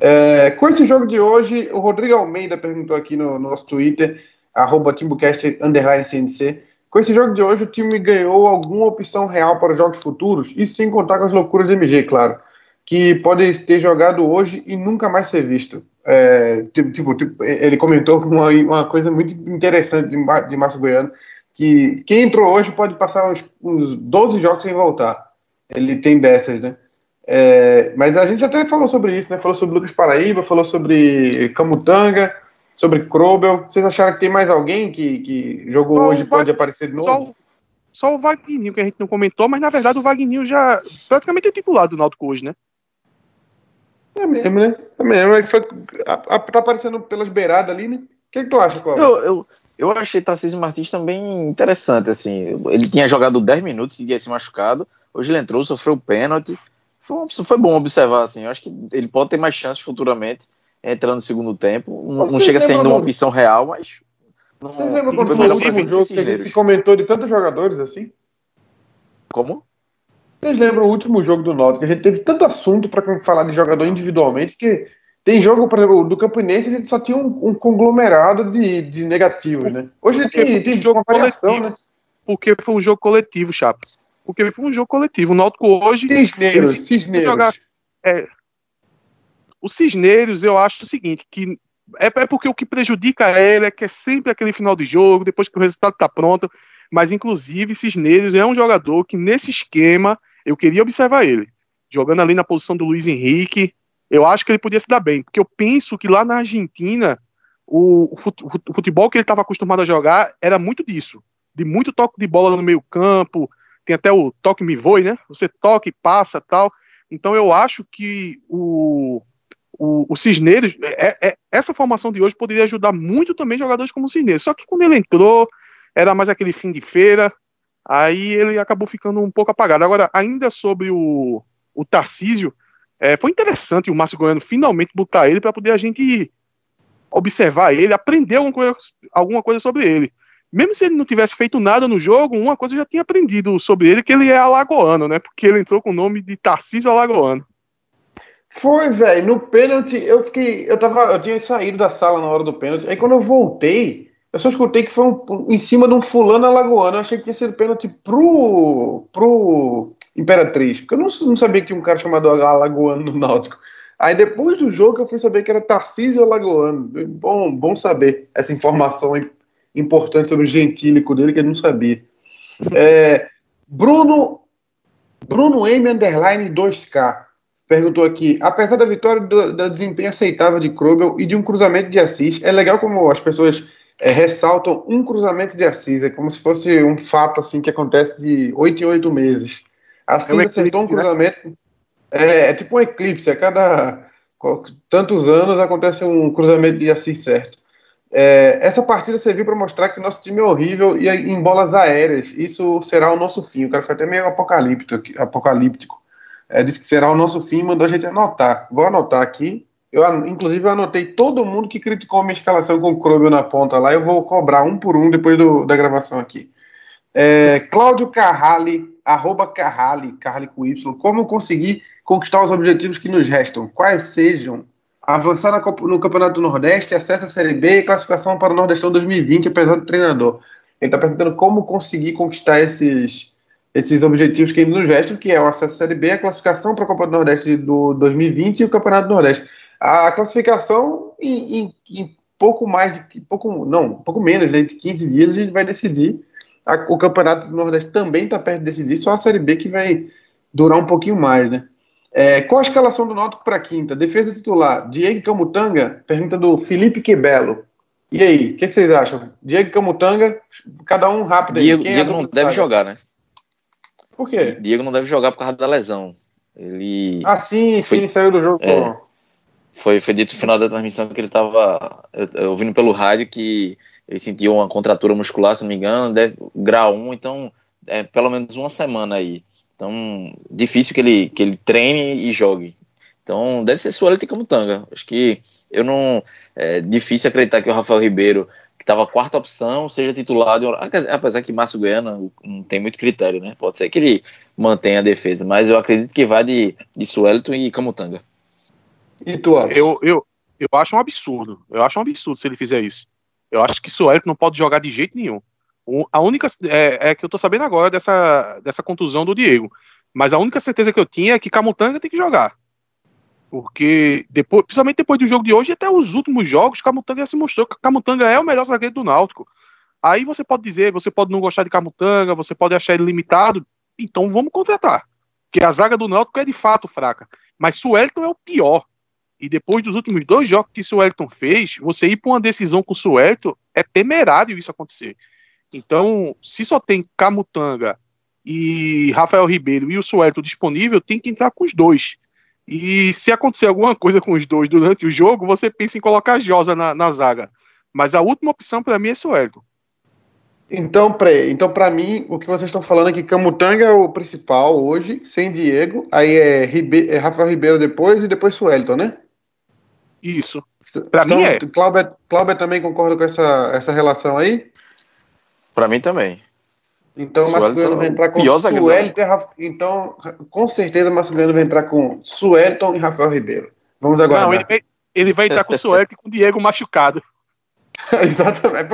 É, com esse jogo de hoje, o Rodrigo Almeida perguntou aqui no, no nosso Twitter, arroba TimbuCast, underline CNC. Com esse jogo de hoje, o time ganhou alguma opção real para os jogos futuros? Isso sem contar com as loucuras de MG, claro. Que pode ter jogado hoje e nunca mais ser visto. É, tipo, tipo, ele comentou uma, uma coisa muito interessante de, de Márcio Goiano, que quem entrou hoje pode passar uns, uns 12 jogos sem voltar. Ele tem dessas, né? É, mas a gente até falou sobre isso, né? Falou sobre Lucas Paraíba, falou sobre Camutanga, sobre Krobel. Vocês acharam que tem mais alguém que, que jogou só hoje e pode aparecer de novo? Só, só o Wagninho, que a gente não comentou, mas na verdade o Wagninho já praticamente é titular do Náutico hoje, né? É mesmo, né? É mesmo. Ele foi, a, a, tá aparecendo pelas beiradas ali, né? O que, que tu acha, Cláudio? Eu, eu, eu achei Tarcísio Martins também interessante, assim. Ele tinha jogado 10 minutos e tinha se machucado. Hoje ele entrou, sofreu pênalti. Foi, foi bom observar, assim. Eu acho que ele pode ter mais chances futuramente entrando no segundo tempo. Não, não chega sendo uma opção real, mas. Não, Vocês lembram quando foi o último jogo que a gente comentou de tantos jogadores assim? Como? Vocês lembram o último jogo do Náutico? A gente teve tanto assunto para falar de jogador individualmente que tem jogo, por exemplo, do Campinense, a gente só tinha um, um conglomerado de, de negativos, né? Hoje tem, tem jogo variação, coletivo, né? Porque foi um jogo coletivo, Chaps. Porque foi um jogo coletivo. O Náutico hoje. Cisneiros, Cisneiros. Jogar, é, o Cisneiros, eu acho o seguinte, que é, é, porque o que prejudica ele é que é sempre aquele final de jogo, depois que o resultado está pronto. Mas, inclusive, Cisneiros é um jogador que, nesse esquema, eu queria observar ele. Jogando ali na posição do Luiz Henrique, eu acho que ele podia se dar bem, porque eu penso que lá na Argentina, o, o futebol que ele estava acostumado a jogar era muito disso, de muito toque de bola no meio campo, tem até o toque me voe, né? Você toca e passa tal. Então eu acho que o, o, o Cisneiros, é, é, essa formação de hoje poderia ajudar muito também jogadores como o Cisneiros. Só que quando ele entrou, era mais aquele fim de feira, aí ele acabou ficando um pouco apagado. Agora, ainda sobre o, o Tarcísio, é, foi interessante o Márcio Goiano finalmente botar ele para poder a gente observar ele, aprender alguma coisa, alguma coisa sobre ele. Mesmo se ele não tivesse feito nada no jogo, uma coisa eu já tinha aprendido sobre ele, que ele é alagoano, né? Porque ele entrou com o nome de Tarcísio Alagoano. Foi, velho. No pênalti, eu fiquei. Eu tava. Eu tinha saído da sala na hora do pênalti. Aí quando eu voltei, eu só escutei que foi um, em cima de um fulano alagoano. Eu achei que tinha sido pênalti pro. pro Imperatriz. Porque eu não, não sabia que tinha um cara chamado Alagoano no Náutico. Aí depois do jogo eu fui saber que era Tarcísio Alagoano. Bom, bom saber essa informação importante sobre o gentílico dele que eu não sabia. É, Bruno Bruno M underline 2K perguntou aqui: apesar da vitória do, do desempenho aceitável de Krobel e de um cruzamento de Assis, é legal como as pessoas é, ressaltam um cruzamento de Assis, é como se fosse um fato assim que acontece de oito em oito meses. Assis é um acertou um né? cruzamento. Né? É, é, tipo um eclipse, a cada tantos anos acontece um cruzamento de Assis certo. É, essa partida serviu para mostrar que o nosso time é horrível e em bolas aéreas. Isso será o nosso fim. O cara foi até meio apocalíptico. apocalíptico. É, disse que será o nosso fim, mandou a gente anotar. Vou anotar aqui. Eu, inclusive, eu anotei todo mundo que criticou a minha escalação com o Krobel na ponta lá. Eu vou cobrar um por um depois do, da gravação aqui. É, Cláudio Carrali, arroba Carrali, Carrali com Y. Como conseguir conquistar os objetivos que nos restam? Quais sejam? Avançar no Campeonato do Nordeste, acesso à Série B e classificação para o Nordestão 2020, apesar do treinador. Ele está perguntando como conseguir conquistar esses, esses objetivos que nos restam, que é o acesso à Série B, a classificação para a Copa do Nordeste do 2020 e o Campeonato do Nordeste. A classificação, em, em, em pouco mais de. Pouco, não, pouco menos né, de 15 dias, a gente vai decidir a, o Campeonato do Nordeste também está perto de decidir, só a Série B que vai durar um pouquinho mais, né? É, qual a escalação do Náutico para quinta? Defesa titular, Diego Camutanga, pergunta do Felipe Quebelo. E aí, o que, que, vocês acham? Diego Camutanga, cada um rápido aí. Diego, é Diego é não deve jogar, né? Por quê? Diego não deve jogar por causa da lesão. Ele. Ah, sim, foi... sim, saiu do jogo. É. Foi, foi dito no final da transmissão que ele estava ouvindo pelo rádio que ele sentiu uma contratura muscular, se não me engano, deve, grau 1, então é pelo menos uma semana aí. Então, difícil que ele, que ele treine e jogue. Então, deve ser Suelito e Camutanga. Acho que eu não. É difícil acreditar que o Rafael Ribeiro, que estava quarta opção, seja titular. De... Apesar que Márcio Goiano não tem muito critério, né? Pode ser que ele mantenha a defesa, mas eu acredito que vai de, de Suelito e Camutanga. E tu, Alex? Eu, eu, eu acho um absurdo. Eu acho um absurdo se ele fizer isso. Eu acho que Suelito não pode jogar de jeito nenhum. A única é, é, que eu tô sabendo agora dessa, dessa contusão do Diego. Mas a única certeza que eu tinha é que Camutanga tem que jogar. Porque, depois, principalmente depois do jogo de hoje, até os últimos jogos, Camutanga se mostrou que Camutanga é o melhor zagueiro do Náutico. Aí você pode dizer, você pode não gostar de Camutanga, você pode achar ele limitado, então vamos contratar. Porque a zaga do Náutico é de fato fraca. Mas Suelton é o pior. E depois dos últimos dois jogos que Suelton fez, você ir para uma decisão com o Suelton é temerário isso acontecer. Então, se só tem Camutanga e Rafael Ribeiro e o Suelton disponível, tem que entrar com os dois. E se acontecer alguma coisa com os dois durante o jogo, você pensa em colocar Josa na, na zaga. Mas a última opção para mim é Suelton. Então, para então, mim, o que vocês estão falando é que Camutanga é o principal hoje, sem Diego, aí é, Ribe é Rafael Ribeiro depois e depois Suelton, né? Isso. Para então, mim é. Cláudio também concorda com essa, essa relação aí? Para mim também. Então, o Masculino vai entrar com Suelton e Rafael. Então, com certeza, o Masculino vai entrar com Suelton e Rafael Ribeiro. Vamos aguardar. Não, ele vai, ele vai entrar com o Suelton e com o Diego machucado. Exatamente.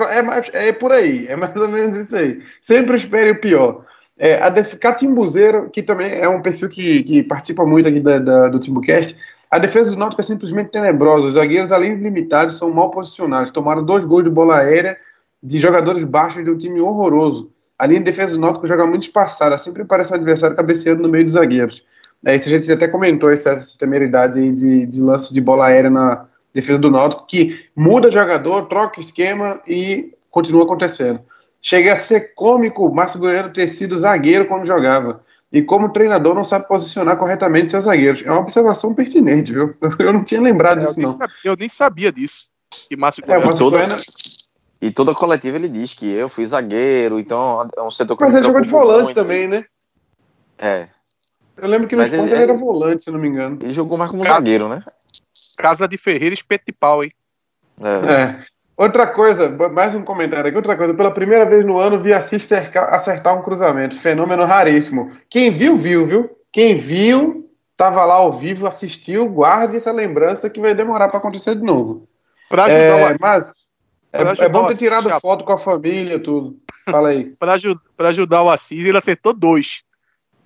É, é, é, por aí. É mais ou menos isso aí. Sempre espere o pior. É, a Def... Catimbuzeiro, que também é um perfil que, que participa muito aqui da, da, do Timbucast, a defesa do Náutico é simplesmente tenebrosa. Os zagueiros, além de limitados, são mal posicionados. Tomaram dois gols de bola aérea de jogadores baixos de um time horroroso. A linha de defesa do Náutico joga muito espaçada, sempre parece um adversário cabeceando no meio dos zagueiros. É, isso a gente até comentou essa, essa temeridade aí de, de lance de bola aérea na defesa do Náutico, que muda jogador, troca esquema e continua acontecendo. Chega a ser cômico o Márcio Goiano ter sido zagueiro quando jogava. E como treinador não sabe posicionar corretamente seus zagueiros. É uma observação pertinente, viu? Eu não tinha lembrado é, disso, eu não. Sabia, eu nem sabia disso. Que Márcio é, Goiano... E toda a coletiva ele diz que eu fui zagueiro, então é um setor que Mas ele jogou de volante muito. também, né? É. Eu lembro que no Mas ele, ele, era volante, se eu não me engano. Ele jogou mais como zagueiro, né? Casa de Ferreira, espeto de pau, hein? É. é. Outra coisa, mais um comentário aqui. Outra coisa, pela primeira vez no ano vi Assis acertar um cruzamento. Fenômeno raríssimo. Quem viu, viu, viu? Quem viu, tava lá ao vivo, assistiu, guarde essa lembrança que vai demorar para acontecer de novo. Pra ajudar é, o Assis. Mas, é, é bom ter tirado Assis, foto com a família, tudo. Fala aí. para ajudar o Assis, ele acertou dois.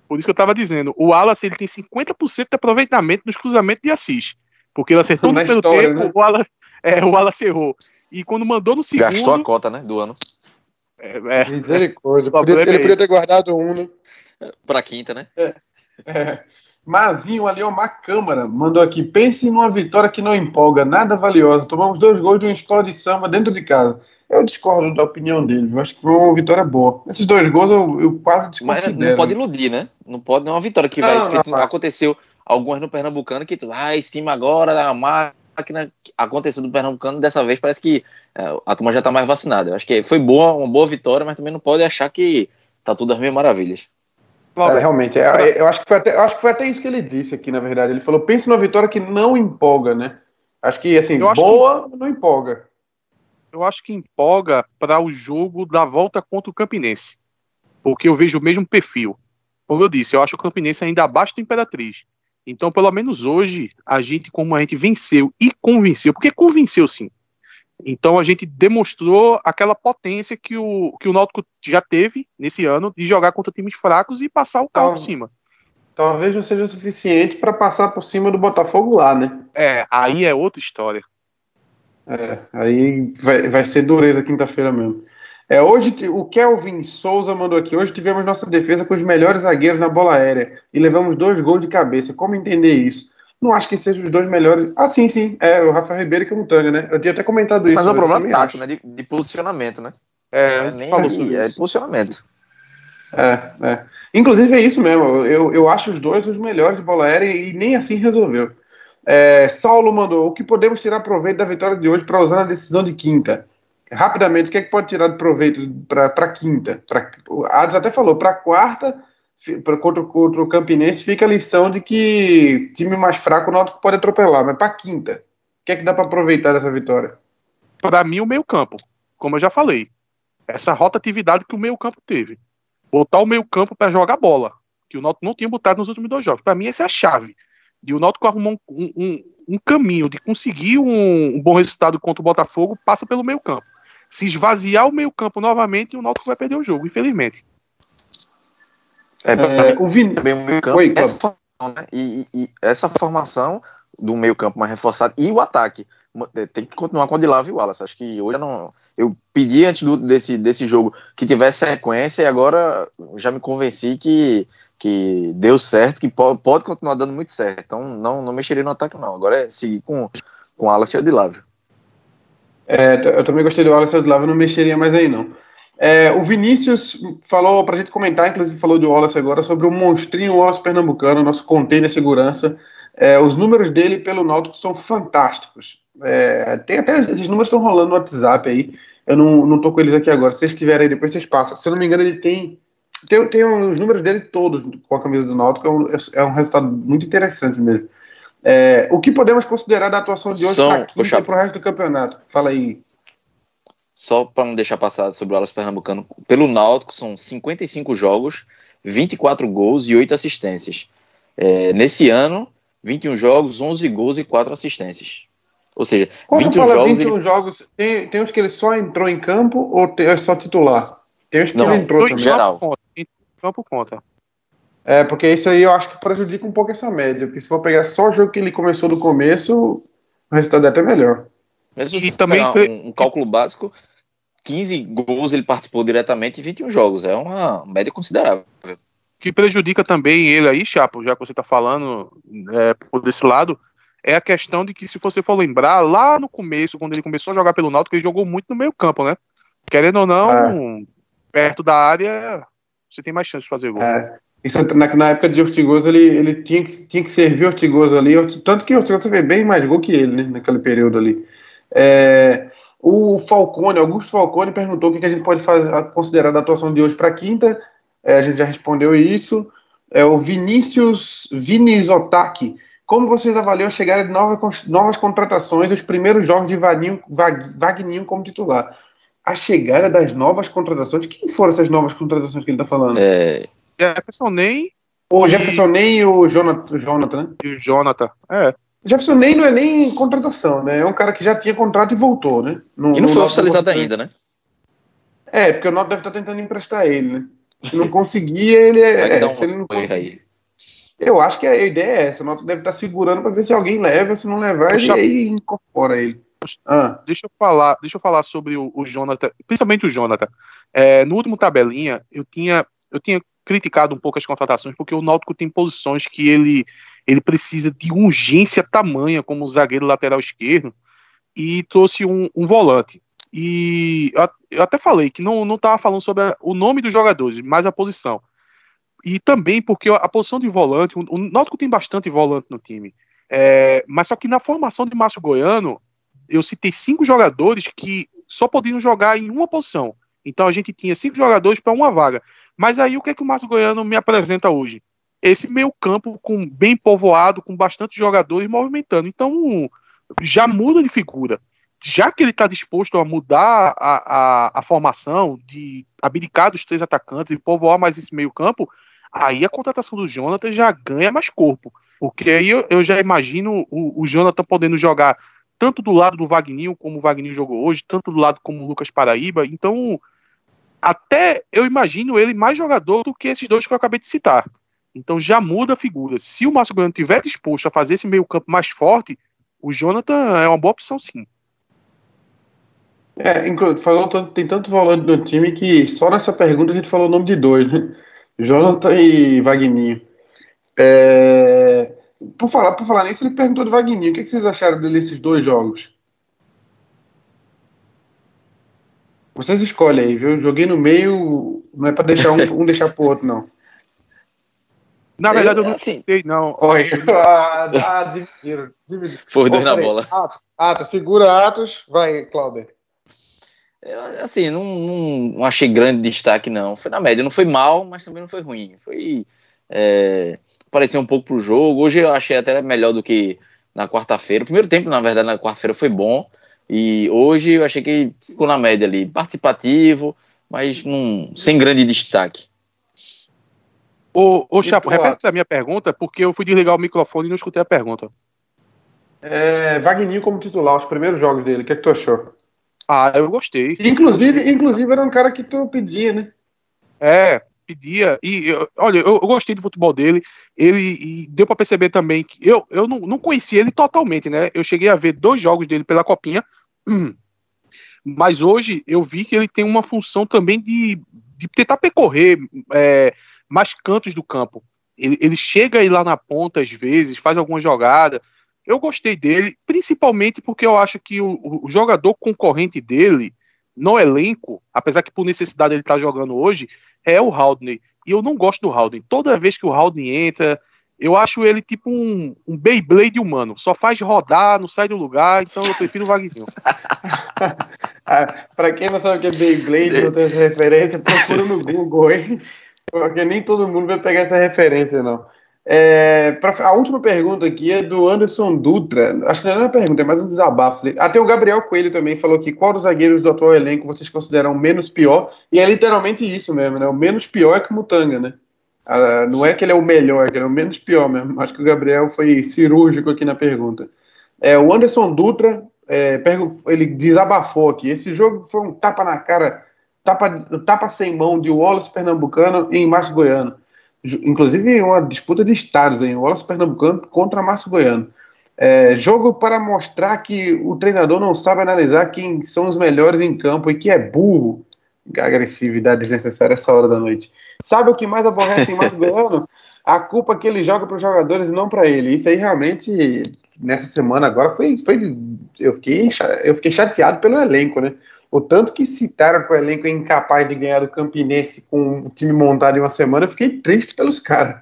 Por isso que eu tava dizendo. O Wallace ele tem 50% de aproveitamento nos cruzamentos de Assis. Porque ele acertou no primeiro tempo, né? o, Wallace, é, o Wallace errou. E quando mandou no segundo. Gastou a cota, né? Do ano. É, é. Misericórdia. Podia, ele é podia ter guardado um, né? Pra quinta, né? É. é. Mazinho ali, uma câmara, mandou aqui. Pense numa vitória que não empolga, nada valiosa. Tomamos dois gols de uma escola de samba dentro de casa. Eu discordo da opinião dele. Eu acho que foi uma vitória boa. Esses dois gols eu, eu quase desconsidero. Mas não pode iludir, né? Não pode, não é uma vitória que não, vai. Não, não, aconteceu algumas no Pernambucano que tu, ah, estima agora a máquina. Aconteceu do Pernambucano, dessa vez parece que é, a turma já tá mais vacinada. Eu acho que foi boa, uma boa vitória, mas também não pode achar que tá tudo às mil maravilhas. É, realmente, é, eu, acho que foi até, eu acho que foi até isso que ele disse aqui, na verdade. Ele falou: pense numa vitória que não empolga, né? Acho que, assim, boa, que, não empolga. Eu acho que empolga para o jogo da volta contra o Campinense. Porque eu vejo o mesmo perfil. Como eu disse, eu acho o Campinense ainda abaixo do Imperatriz. Então, pelo menos hoje, a gente, como a gente venceu e convenceu, porque convenceu sim. Então a gente demonstrou aquela potência que o, que o Náutico já teve nesse ano de jogar contra times fracos e passar o carro por cima. Talvez não seja suficiente para passar por cima do Botafogo lá, né? É, aí é outra história. É, aí vai, vai ser dureza quinta-feira mesmo. É, hoje o Kelvin Souza mandou aqui. Hoje tivemos nossa defesa com os melhores zagueiros na bola aérea e levamos dois gols de cabeça. Como entender isso? Não acho que sejam os dois melhores. Ah, sim, sim. É o Rafael Ribeiro e o Mutanga, né? Eu tinha até comentado isso. Mas é um problema tático, né? De, de, posicionamento, né? É, é nem aí, é posicionamento. É, é. Inclusive é isso mesmo. Eu, eu acho os dois os melhores de bola aérea e nem assim resolveu. É, Saulo mandou: o que podemos tirar proveito da vitória de hoje para usar na decisão de quinta? Rapidamente, o que é que pode tirar de proveito para quinta? Pra, o Ades até falou: para quarta, pra, contra, contra o Campinense, fica a lição de que time mais fraco o Náutico pode atropelar, mas para quinta, o que é que dá para aproveitar dessa vitória? Para mim, o meio-campo, como eu já falei, essa rotatividade que o meio-campo teve. Botar o meio-campo para jogar bola, que o Náutico não tinha botado nos últimos dois jogos. Para mim, essa é a chave e o Náutico arrumou um, um, um caminho de conseguir um, um, bom resultado contra o Botafogo, passa pelo meio campo. Se esvaziar o meio campo novamente, o Náutico vai perder o jogo, infelizmente. É, é o Vini... também o meio campo, Oi, essa formação, né? e, e, e, essa formação do meio campo mais reforçado e o ataque é, tem que continuar com o Odilave e o Wallace. Acho que hoje eu não. Eu pedi antes do, desse, desse jogo que tivesse sequência e agora já me convenci que que deu certo, que pode, pode continuar dando muito certo. Então não, não mexeria no ataque, não. Agora é seguir com, com o Wallace e o Adilávio. É, eu também gostei do Wallace e o Adilávio, não mexeria mais aí, não. É, o Vinícius falou para a gente comentar, inclusive falou do Wallace agora, sobre o monstrinho Wallace Pernambucano, nosso container segurança. É, os números dele pelo Náutico são fantásticos. É, tem até esses números estão rolando no WhatsApp aí. Eu não, não tô com eles aqui agora. Se vocês tiverem aí, depois vocês passam. Se eu não me engano, ele tem tem, tem os números dele todos com a camisa do Náutico, é um, é um resultado muito interessante mesmo. É, o que podemos considerar da atuação de hoje para o resto do campeonato? Fala aí. Só para não deixar passar sobre o Alas Pernambucano, pelo Náutico são 55 jogos, 24 gols e 8 assistências. É, nesse ano, 21 jogos, 11 gols e 4 assistências. Ou seja, Quando 21 jogos. 21 ele... jogos, tem, tem uns que ele só entrou em campo ou é só titular? Tem uns que não, ele entrou também. Geral campo conta. É, porque isso aí eu acho que prejudica um pouco essa média. Porque se for pegar só o jogo que ele começou do começo, o resultado é até melhor. Mas e também um, um, cálculo básico, 15 gols ele participou diretamente em 21 jogos. É uma média considerável. O que prejudica também ele aí, Chapo, já que você está falando é, por desse lado, é a questão de que, se você for lembrar, lá no começo, quando ele começou a jogar pelo Náutico, ele jogou muito no meio campo, né? Querendo ou não, é. perto da área, você tem mais chance de fazer gol. É. Isso, na, na época de Ortigoso, ele, ele tinha, que, tinha que servir Ortigoso ali, tanto que Ortigoso fez bem mais gol que ele, né, naquele período ali. É, o Falcone, Augusto Falcone, perguntou o que, a gente pode fazer, considerar da atuação de hoje para quinta. É, a gente já respondeu isso. É, o Vinícius Vinizotaki. Como vocês avaliam a chegada de novas, novas contratações e os primeiros jogos de Vaninho, Vagninho como titular? a chegada das novas contratações. Quem foram essas novas contratações que ele está falando? É... Jefferson Ney. O e... Jefferson Ney e o Jonathan, Jonathan, né? E o Jonathan, é. Jefferson Ney não é nem contratação, né? É um cara que já tinha contrato e voltou, né? No, e não foi oficializado ainda, né? É, porque o Noto deve estar tá tentando emprestar ele, né? Se não conseguir, ele é. é se ele não conseguir. Eu acho que a ideia é essa. O Noto deve estar tá segurando para ver se alguém leva, se não levar, Poxa. ele aí incorpora ele. Ah. Deixa eu falar, deixa eu falar sobre o, o Jonathan, principalmente o Jonathan. É, no último tabelinha, eu tinha, eu tinha criticado um pouco as contratações, porque o Náutico tem posições que ele, ele precisa de urgência tamanha, como zagueiro lateral esquerdo, e trouxe um, um volante. E eu até falei que não estava falando sobre a, o nome dos jogadores, mas a posição. E também porque a posição de volante, o, o Náutico tem bastante volante no time. É, mas só que na formação de Márcio Goiano, eu citei cinco jogadores que só podiam jogar em uma posição. Então a gente tinha cinco jogadores para uma vaga. Mas aí o que é que o Márcio Goiano me apresenta hoje? Esse meio campo com bem povoado, com bastante jogadores movimentando. Então já muda de figura. Já que ele está disposto a mudar a, a, a, formação, de abdicar dos três atacantes e povoar mais esse meio campo, aí a contratação do Jonathan já ganha mais corpo. Porque aí eu, eu já imagino o, o Jonathan podendo jogar tanto do lado do Wagninho, como o Wagninho jogou hoje, tanto do lado como o Lucas Paraíba. Então, até eu imagino ele mais jogador do que esses dois que eu acabei de citar. Então já muda a figura. Se o Márcio Goiano tiver disposto a fazer esse meio campo mais forte, o Jonathan é uma boa opção sim. É, falou tanto, tem tanto volante no time que só nessa pergunta a gente falou o nome de dois, né? Jonathan e Wagninho. É, por falar, por falar nisso, ele perguntou do Wagner. O que, que vocês acharam desses dois jogos? Vocês escolhem aí, viu? Joguei no meio, não é para deixar um, um deixar pro outro, não. Na verdade, eu, eu não assim, não. Oi, ah, ah, dividiram, dividiram. Foi dois na bola. Atos, Atos, segura Atos. Vai, Cláudio. Assim, não, não, não, achei grande destaque, não. Foi na média. Não foi mal, mas também não foi ruim. Foi. É, parecia um pouco pro jogo. Hoje eu achei até melhor do que na quarta-feira. O primeiro tempo, na verdade, na quarta-feira foi bom. E hoje eu achei que ficou na média ali. Participativo, mas não, sem grande destaque. Ô, ô Chapo, repete a minha pergunta, porque eu fui desligar o microfone e não escutei a pergunta. É, Wagner como titular, os primeiros jogos dele, o que, é que tu achou? Ah, eu gostei. Inclusive, inclusive era um cara que tu pedia, né? É, pedia. E eu, olha, eu, eu, gostei do futebol dele. Ele deu para perceber também que eu, eu não, não conhecia ele totalmente, né? Eu cheguei a ver dois jogos dele pela copinha. Mas hoje eu vi que ele tem uma função também de, de tentar percorrer é, mais cantos do campo. Ele, ele chega aí lá na ponta às vezes, faz alguma jogada. Eu gostei dele, principalmente porque eu acho que o, o jogador concorrente dele no elenco, apesar que por necessidade ele tá jogando hoje, é o Haldney. E eu não gosto do Haldney. Toda vez que o Haldney entra, eu acho ele tipo um, um Beyblade humano. Só faz rodar, não sai do lugar, então eu prefiro o Wagner. ah, quem não sabe o que é Beyblade, não tem referência, procura no Google, hein? Porque nem todo mundo vai pegar essa referência, não. É, pra, a última pergunta aqui é do Anderson Dutra. Acho que não é uma pergunta, é mais um desabafo. Até o Gabriel Coelho também falou que qual dos zagueiros do atual elenco vocês consideram menos pior? E é literalmente isso mesmo, né? O menos pior é que o Mutanga, né? Ah, não é que ele é o melhor, é que ele é o menos pior mesmo. Acho que o Gabriel foi cirúrgico aqui na pergunta. É, o Anderson Dutra, é, ele desabafou aqui. Esse jogo foi um tapa na cara, tapa, tapa sem mão de Wallace Pernambucano em Márcio Goiano inclusive uma disputa de estados em Wallace Pernambucano contra Márcio Goiano. É, jogo para mostrar que o treinador não sabe analisar quem são os melhores em campo e que é burro. Agressividade desnecessária essa hora da noite. Sabe o que mais aborrece em Márcio Goiano? A culpa que ele joga para os jogadores e não para ele. Isso aí realmente, nessa semana agora, foi. foi eu, fiquei, eu fiquei chateado pelo elenco, né? O tanto que citaram que o elenco é incapaz de ganhar do Campinense com o time montado em uma semana, eu fiquei triste pelos caras.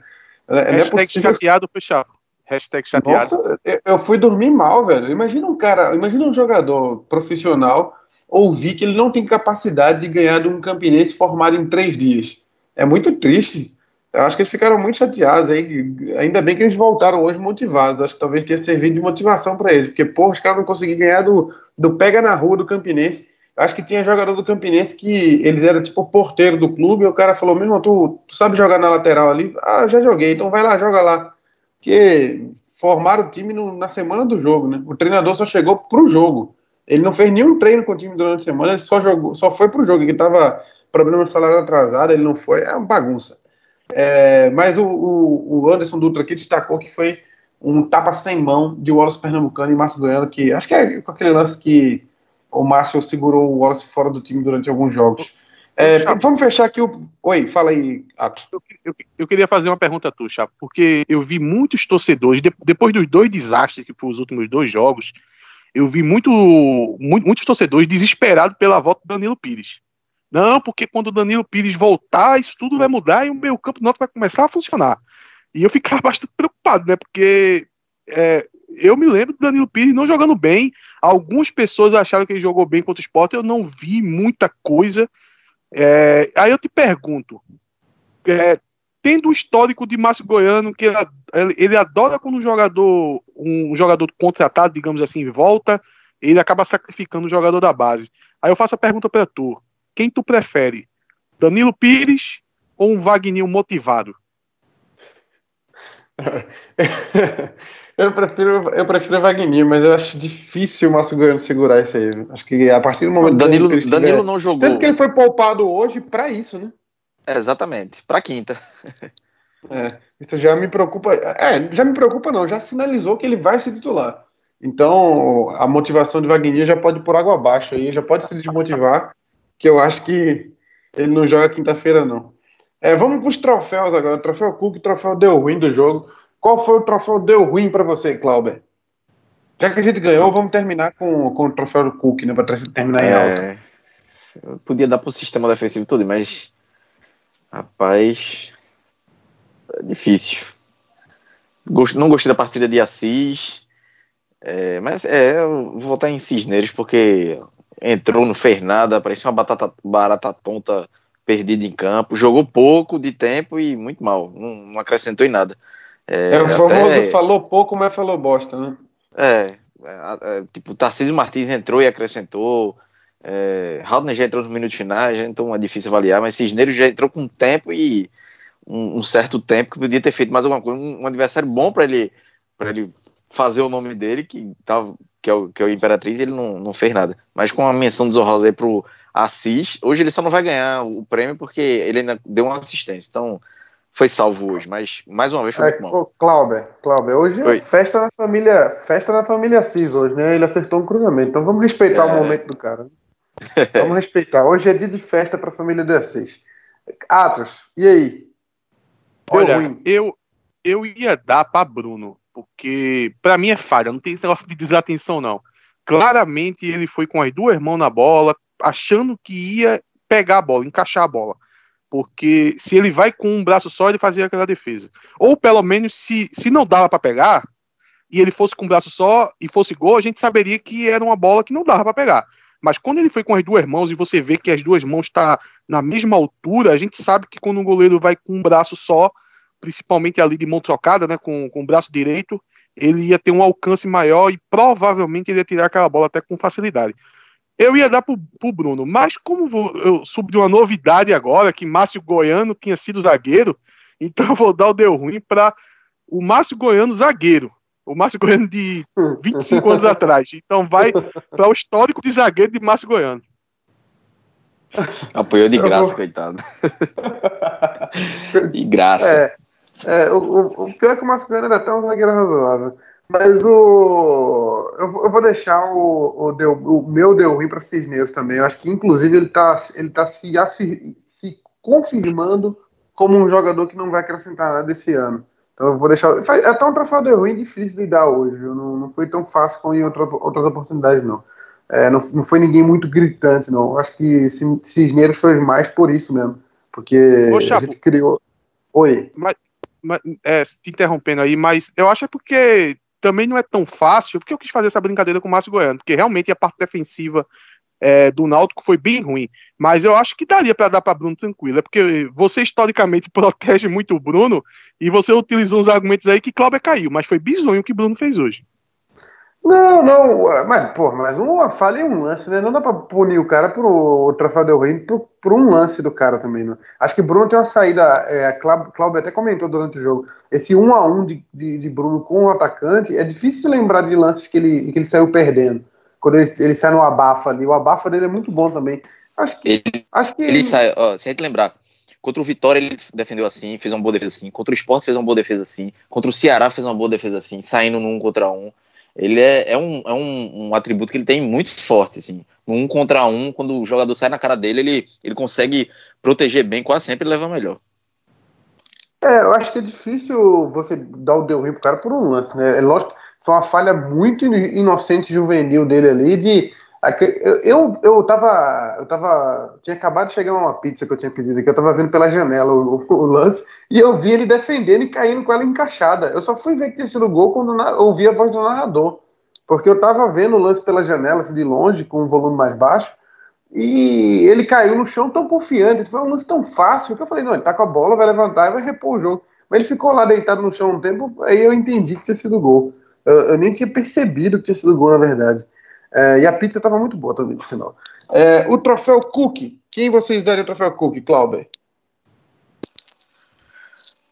É, Hashtag é chateado, fechado. Hashtag chateado. Nossa, eu fui dormir mal, velho. Imagina um cara, imagina um jogador profissional ouvir que ele não tem capacidade de ganhar de um Campinense formado em três dias. É muito triste. Eu acho que eles ficaram muito chateados aí. Ainda bem que eles voltaram hoje motivados. Acho que talvez tenha servido de motivação para eles. Porque, porra, os caras não conseguiram ganhar do, do pega na rua do Campinense acho que tinha jogador do Campinense que eles eram tipo porteiro do clube, e o cara falou, mesmo, tu, tu sabe jogar na lateral ali? Ah, já joguei, então vai lá, joga lá. Porque formaram o time no, na semana do jogo, né? O treinador só chegou pro jogo. Ele não fez nenhum treino com o time durante a semana, ele só jogou, só foi pro jogo, que tava problema salário atrasado, ele não foi, é uma bagunça. É, mas o, o, o, Anderson Dutra aqui destacou que foi um tapa sem mão de Wallace Pernambucano e Márcio Goiano, que acho que é com aquele lance que o Márcio segurou o Wallace fora do time durante alguns jogos. É, vamos fechar aqui o. Oi, fala aí, Ato. Eu, eu, eu, queria fazer uma pergunta a tu, Chapo, porque eu vi muitos torcedores, de, depois dos dois desastres que foram os últimos dois jogos, eu vi muito, muito, muitos torcedores desesperados pela volta do Danilo Pires. Não, porque quando o Danilo Pires voltar, isso tudo vai mudar e o meu campo nosso vai começar a funcionar. E eu ficava bastante preocupado, né? Porque é, eu me lembro do Danilo Pires não jogando bem. Algumas pessoas acharam que ele jogou bem contra o Sport, eu não vi muita coisa. É, aí eu te pergunto, é, tendo o histórico de Márcio Goiano, que ele, ele, adora quando um jogador, um jogador contratado, digamos assim, volta, ele acaba sacrificando o jogador da base. Aí eu faço a pergunta para tu: quem tu prefere? Danilo Pires ou um Wagner motivado? Eu prefiro, eu prefiro Wagner, mas eu acho difícil o Márcio Goiano segurar isso aí. Acho que a partir do momento Danilo, que Danilo tiver... não jogou. Tanto que ele foi poupado hoje para isso, né? É, exatamente, para quinta. É, isso já me preocupa. É, já me preocupa não, já sinalizou que ele vai ser titular. Então, a motivação de Wagner já pode ir por água abaixo aí, já pode se desmotivar, que eu acho que ele não joga quinta-feira não. É, vamos para os troféus agora. Troféu Cook, troféu deu ruim do jogo. Qual foi o troféu deu ruim para você, Clauber? Já que a gente ganhou, vamos terminar com, com o troféu do Cook, né? Para terminar em é... alta. Eu podia dar para o sistema defensivo todo, mas. Rapaz. é difícil. Não gostei da partida de Assis. É, mas é, eu vou votar em Cisneiros porque entrou, não fez nada, parecia uma batata, barata tonta perdida em campo. Jogou pouco de tempo e muito mal. Não, não acrescentou em nada. É, é o famoso até... falou pouco, mas falou bosta, né? É, é, é tipo, Tarcísio Martins entrou e acrescentou. É, Haldner já entrou nos minutos finais, então é difícil avaliar, mas Cisneiros já entrou com tempo e um, um certo tempo que podia ter feito mais alguma coisa, um, um adversário bom para ele para ele fazer o nome dele, que, tá, que, é, o, que é o Imperatriz, ele não, não fez nada. Mas com a menção do Zorrosa aí pro Assis, hoje ele só não vai ganhar o prêmio porque ele ainda deu uma assistência. Então, foi salvo hoje, mas mais uma vez foi é, muito bom. Cláudio, Cláudio, hoje é festa na família, festa na família Assis hoje, né? Ele acertou um cruzamento, então vamos respeitar é. o momento do cara. Né? Vamos respeitar. Hoje é dia de festa para a família do Assis. Atros, e aí? Deu Olha, ruim. eu eu ia dar para Bruno, porque para mim é falha, não tem esse negócio de desatenção não. Claramente ele foi com as duas mãos na bola, achando que ia pegar a bola, encaixar a bola. Porque se ele vai com um braço só, ele fazia aquela defesa. Ou pelo menos, se, se não dava para pegar, e ele fosse com um braço só e fosse gol, a gente saberia que era uma bola que não dava para pegar. Mas quando ele foi com as duas mãos e você vê que as duas mãos estão tá na mesma altura, a gente sabe que quando um goleiro vai com um braço só, principalmente ali de mão trocada, né, com, com o braço direito, ele ia ter um alcance maior e provavelmente ele ia tirar aquela bola até com facilidade. Eu ia dar pro, pro Bruno, mas como vou, eu soube de uma novidade agora, que Márcio Goiano tinha sido zagueiro, então eu vou dar o deu ruim para o Márcio Goiano zagueiro. O Márcio Goiano de 25 anos atrás. Então vai para o histórico de zagueiro de Márcio Goiano. Apoiou de graça, vou... coitado. de graça. É, é o, o, pior é que o Márcio Goiano era até um zagueiro razoável. Mas o. Eu, eu vou deixar o, o, deu, o meu deu ruim para Cisneiros também. Eu acho que, inclusive, ele está ele tá se, afir, se confirmando como um jogador que não vai acrescentar nada esse ano. Então eu vou deixar. É até um troféu deu ruim difícil de dar hoje. Não, não foi tão fácil como em outra, outras oportunidades, não. É, não. Não foi ninguém muito gritante, não. Eu acho que Cisneiros foi mais por isso mesmo. Porque Ô, a gente criou. Oi. Mas, mas, é, te interrompendo aí, mas eu acho é porque também não é tão fácil, porque eu quis fazer essa brincadeira com o Márcio Goiano, porque realmente a parte defensiva é, do Náutico foi bem ruim. Mas eu acho que daria para dar para Bruno tranquilo. É porque você historicamente protege muito o Bruno e você utilizou uns argumentos aí que Cláudio caiu, mas foi bizonho o que Bruno fez hoje. Não, não, mas, pô, mas uma falha em um lance, né? Não dá pra punir o cara por o Del Rey por, por, um lance do cara também, né? Acho que Bruno tem uma saída, é, Cláudio até comentou durante o jogo, esse um a um de, de, de, Bruno com o atacante, é difícil lembrar de lances que ele, que ele saiu perdendo. Quando ele, ele sai no abafa ali, o abafa dele é muito bom também. Acho que. Ele, acho que ele, ele sai, ó, se a gente lembrar, contra o Vitória ele defendeu assim, fez uma boa defesa assim, contra o Sport fez uma boa defesa assim, contra o Ceará fez uma boa defesa assim, saindo num contra um ele é, é, um, é um, um, atributo que ele tem muito forte, assim. Um contra um, quando o jogador sai na cara dele, ele, ele consegue proteger bem, quase sempre leva melhor. É, eu acho que é difícil você dar o deu ruim pro cara por um lance, né? É lógico que foi uma falha muito inocente juvenil dele ali de eu, eu, tava. Eu tava. Tinha acabado de chegar uma pizza que eu tinha pedido aqui, eu tava vendo pela janela o, o, lance, e eu vi ele defendendo e caindo com ela encaixada. Eu só fui ver que tinha sido gol quando eu ouvi a voz do narrador. Porque eu tava vendo o lance pela janela, assim, de longe, com um volume mais baixo, e ele caiu no chão tão confiante. Esse foi um lance tão fácil que eu falei, não, ele tá com a bola, vai levantar e vai repor o jogo. Mas ele ficou lá deitado no chão um tempo, aí eu entendi que tinha sido gol. Eu, eu nem tinha percebido que tinha sido gol, na verdade. É, e a pizza estava muito boa também, por sinal. É, o troféu Cook. Quem vocês dariam o troféu Cook, Clauber?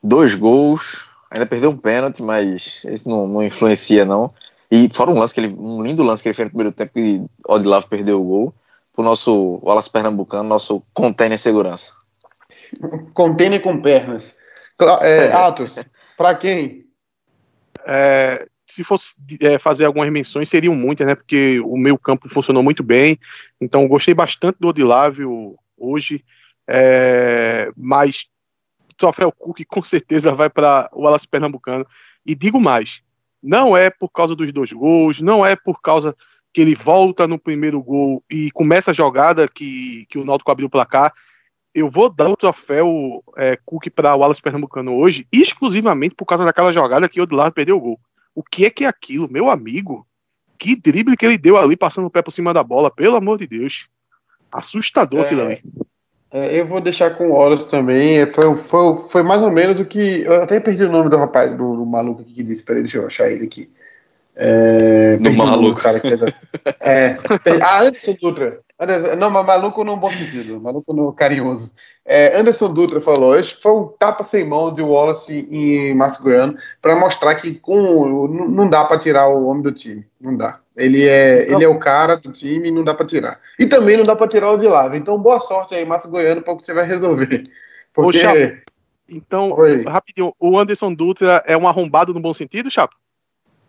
Dois gols. Ainda perdeu um pênalti, mas esse não, não influencia, não. E fora um lance que ele, um lindo lance que ele fez no primeiro tempo que Odilavo perdeu o gol. Pro nosso Wallace Pernambucano, nosso container segurança. Container com pernas. É, Atos, para quem? É, se fosse é, fazer algumas menções, seriam muitas, né? Porque o meu campo funcionou muito bem. Então, gostei bastante do Odilávio hoje. É, mas o troféu Cook com certeza vai para o Wallace Pernambucano. E digo mais: não é por causa dos dois gols, não é por causa que ele volta no primeiro gol e começa a jogada que, que o Náutico abriu o placar. eu vou dar o troféu é, Cook para o Wallace Pernambucano hoje, exclusivamente por causa daquela jogada que o Odilard perdeu o gol. O que é que é aquilo, meu amigo? Que drible que ele deu ali, passando o pé por cima da bola, pelo amor de Deus. Assustador é, aquilo ali. É, eu vou deixar com o Wallace também. Foi, foi, foi mais ou menos o que. Eu até perdi o nome do rapaz, do, do maluco aqui que disse. Peraí, deixa eu achar ele aqui. É, do maluco. Cara, que é, ah, Anderson Dutra. Anderson, não, mas maluco no bom sentido, maluco no carinhoso. É, Anderson Dutra falou: Esse foi um tapa sem mão de Wallace em Márcio Goiano para mostrar que com, não dá para tirar o homem do time. Não dá. Ele é, então, ele é o cara do time e não dá para tirar. E também não dá para tirar o de lava. Então, boa sorte aí, Márcio Goiano, para o que você vai resolver. Porque. Então, Oi. rapidinho, o Anderson Dutra é um arrombado no bom sentido, Chapo?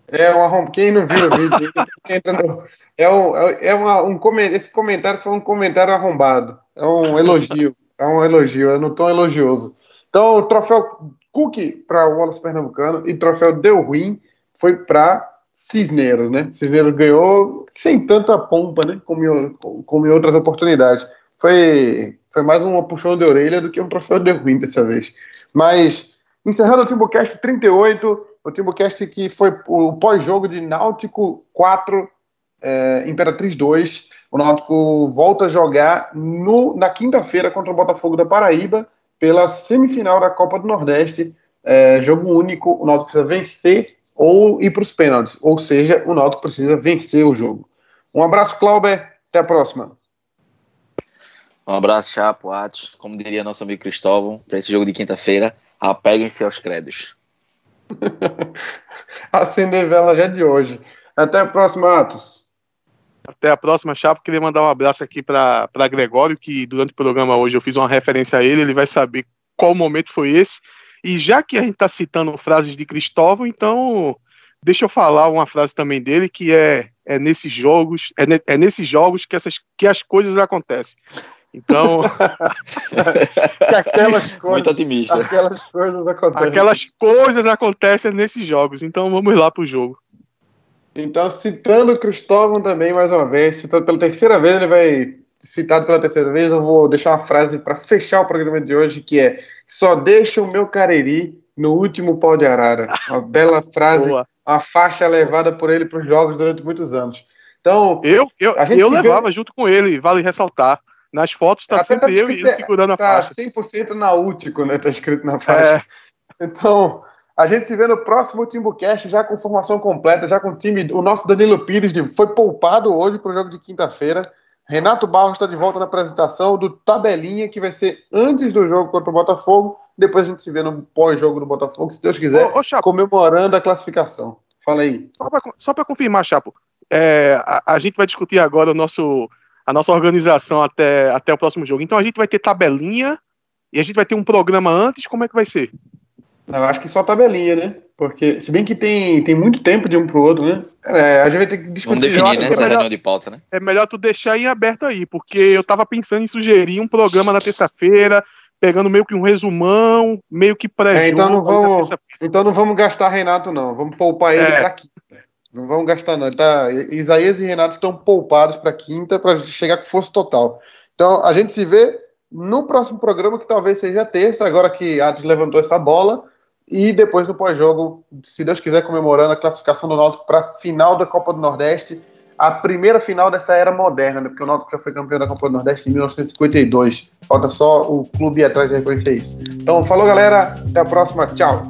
É um arrom... Quem não viu o vídeo, é, um, é uma, um esse comentário foi um comentário arrombado. É um elogio. É um elogio, é no tom elogioso. Então, o troféu Cook para o Wallace Pernambucano e o troféu Deu Ruim foi para Cisneiros, né? Cisneiros ganhou sem tanta pompa, né? Como em, como em outras oportunidades. Foi, foi mais um puxão de orelha do que um troféu Deu Ruim dessa vez. Mas, encerrando o Timbucast 38, o Timbucast que foi o pós-jogo de Náutico 4, é, Imperatriz 2. O Náutico volta a jogar no, na quinta-feira contra o Botafogo da Paraíba pela semifinal da Copa do Nordeste. É, jogo único, o Náutico precisa vencer ou ir para os pênaltis. Ou seja, o Náutico precisa vencer o jogo. Um abraço, Clauber. Até a próxima. Um abraço, Chapo, Atos. Como diria nosso amigo Cristóvão, para esse jogo de quinta-feira, apeguem-se aos credos. Acender vela já de hoje. Até a próxima, Atos. Até a próxima, Chapo. Queria mandar um abraço aqui para Gregório, que durante o programa hoje eu fiz uma referência a ele, ele vai saber qual momento foi esse. E já que a gente está citando frases de Cristóvão, então deixa eu falar uma frase também dele que é, é nesses jogos, é, ne, é nesses jogos que, essas, que as coisas acontecem. Então. aquelas coisas, Muito otimista. Aquelas coisas acontecem. Aquelas coisas acontecem nesses jogos. Então vamos lá pro jogo. Então, citando o Cristóvão também, mais uma vez, citando pela terceira vez, ele vai. Citado pela terceira vez, eu vou deixar uma frase para fechar o programa de hoje, que é: Só deixa o meu cariri no último pau de arara. Uma bela frase, Boa. uma faixa levada por ele para os jogos durante muitos anos. Então, eu, eu, eu levava vê... junto com ele, vale ressaltar. Nas fotos está sempre tá eu e ele segurando a tá faixa. Tá 100% náutico, né? Tá escrito na faixa. É. Então, a gente se vê no próximo Timbucast, já com formação completa, já com o time. O nosso Danilo Pires foi poupado hoje para o jogo de quinta-feira. Renato Barros está de volta na apresentação do Tabelinha, que vai ser antes do jogo contra o Botafogo. Depois a gente se vê no pós-jogo do Botafogo, se Deus quiser, ô, ô, comemorando a classificação. Fala aí. Só para confirmar, Chapo, é, a, a, gente vai discutir agora o nosso a nossa organização até, até o próximo jogo. Então a gente vai ter tabelinha e a gente vai ter um programa antes, como é que vai ser? Eu acho que só tabelinha, né? Porque, se bem que tem, tem muito tempo de um pro outro, né? É, a gente vai ter que discutir. Vamos definir, né? Essa é melhor, de pauta, né? É melhor tu deixar em aberto aí, porque eu tava pensando em sugerir um programa na terça-feira, pegando meio que um resumão, meio que pré é, então não vamos Então não vamos gastar Renato, não. Vamos poupar ele é. pra aqui. Não vamos gastar, não. Tá, Isaías e Renato estão poupados para quinta para chegar com força total. Então, a gente se vê no próximo programa, que talvez seja terça, agora que Atos levantou essa bola. E depois do pós-jogo, se Deus quiser, comemorando a classificação do Náutico para a final da Copa do Nordeste, a primeira final dessa era moderna, né? porque o Náutico já foi campeão da Copa do Nordeste em 1952. Falta só o clube ir atrás de reconhecer isso. Então, falou galera, até a próxima, tchau!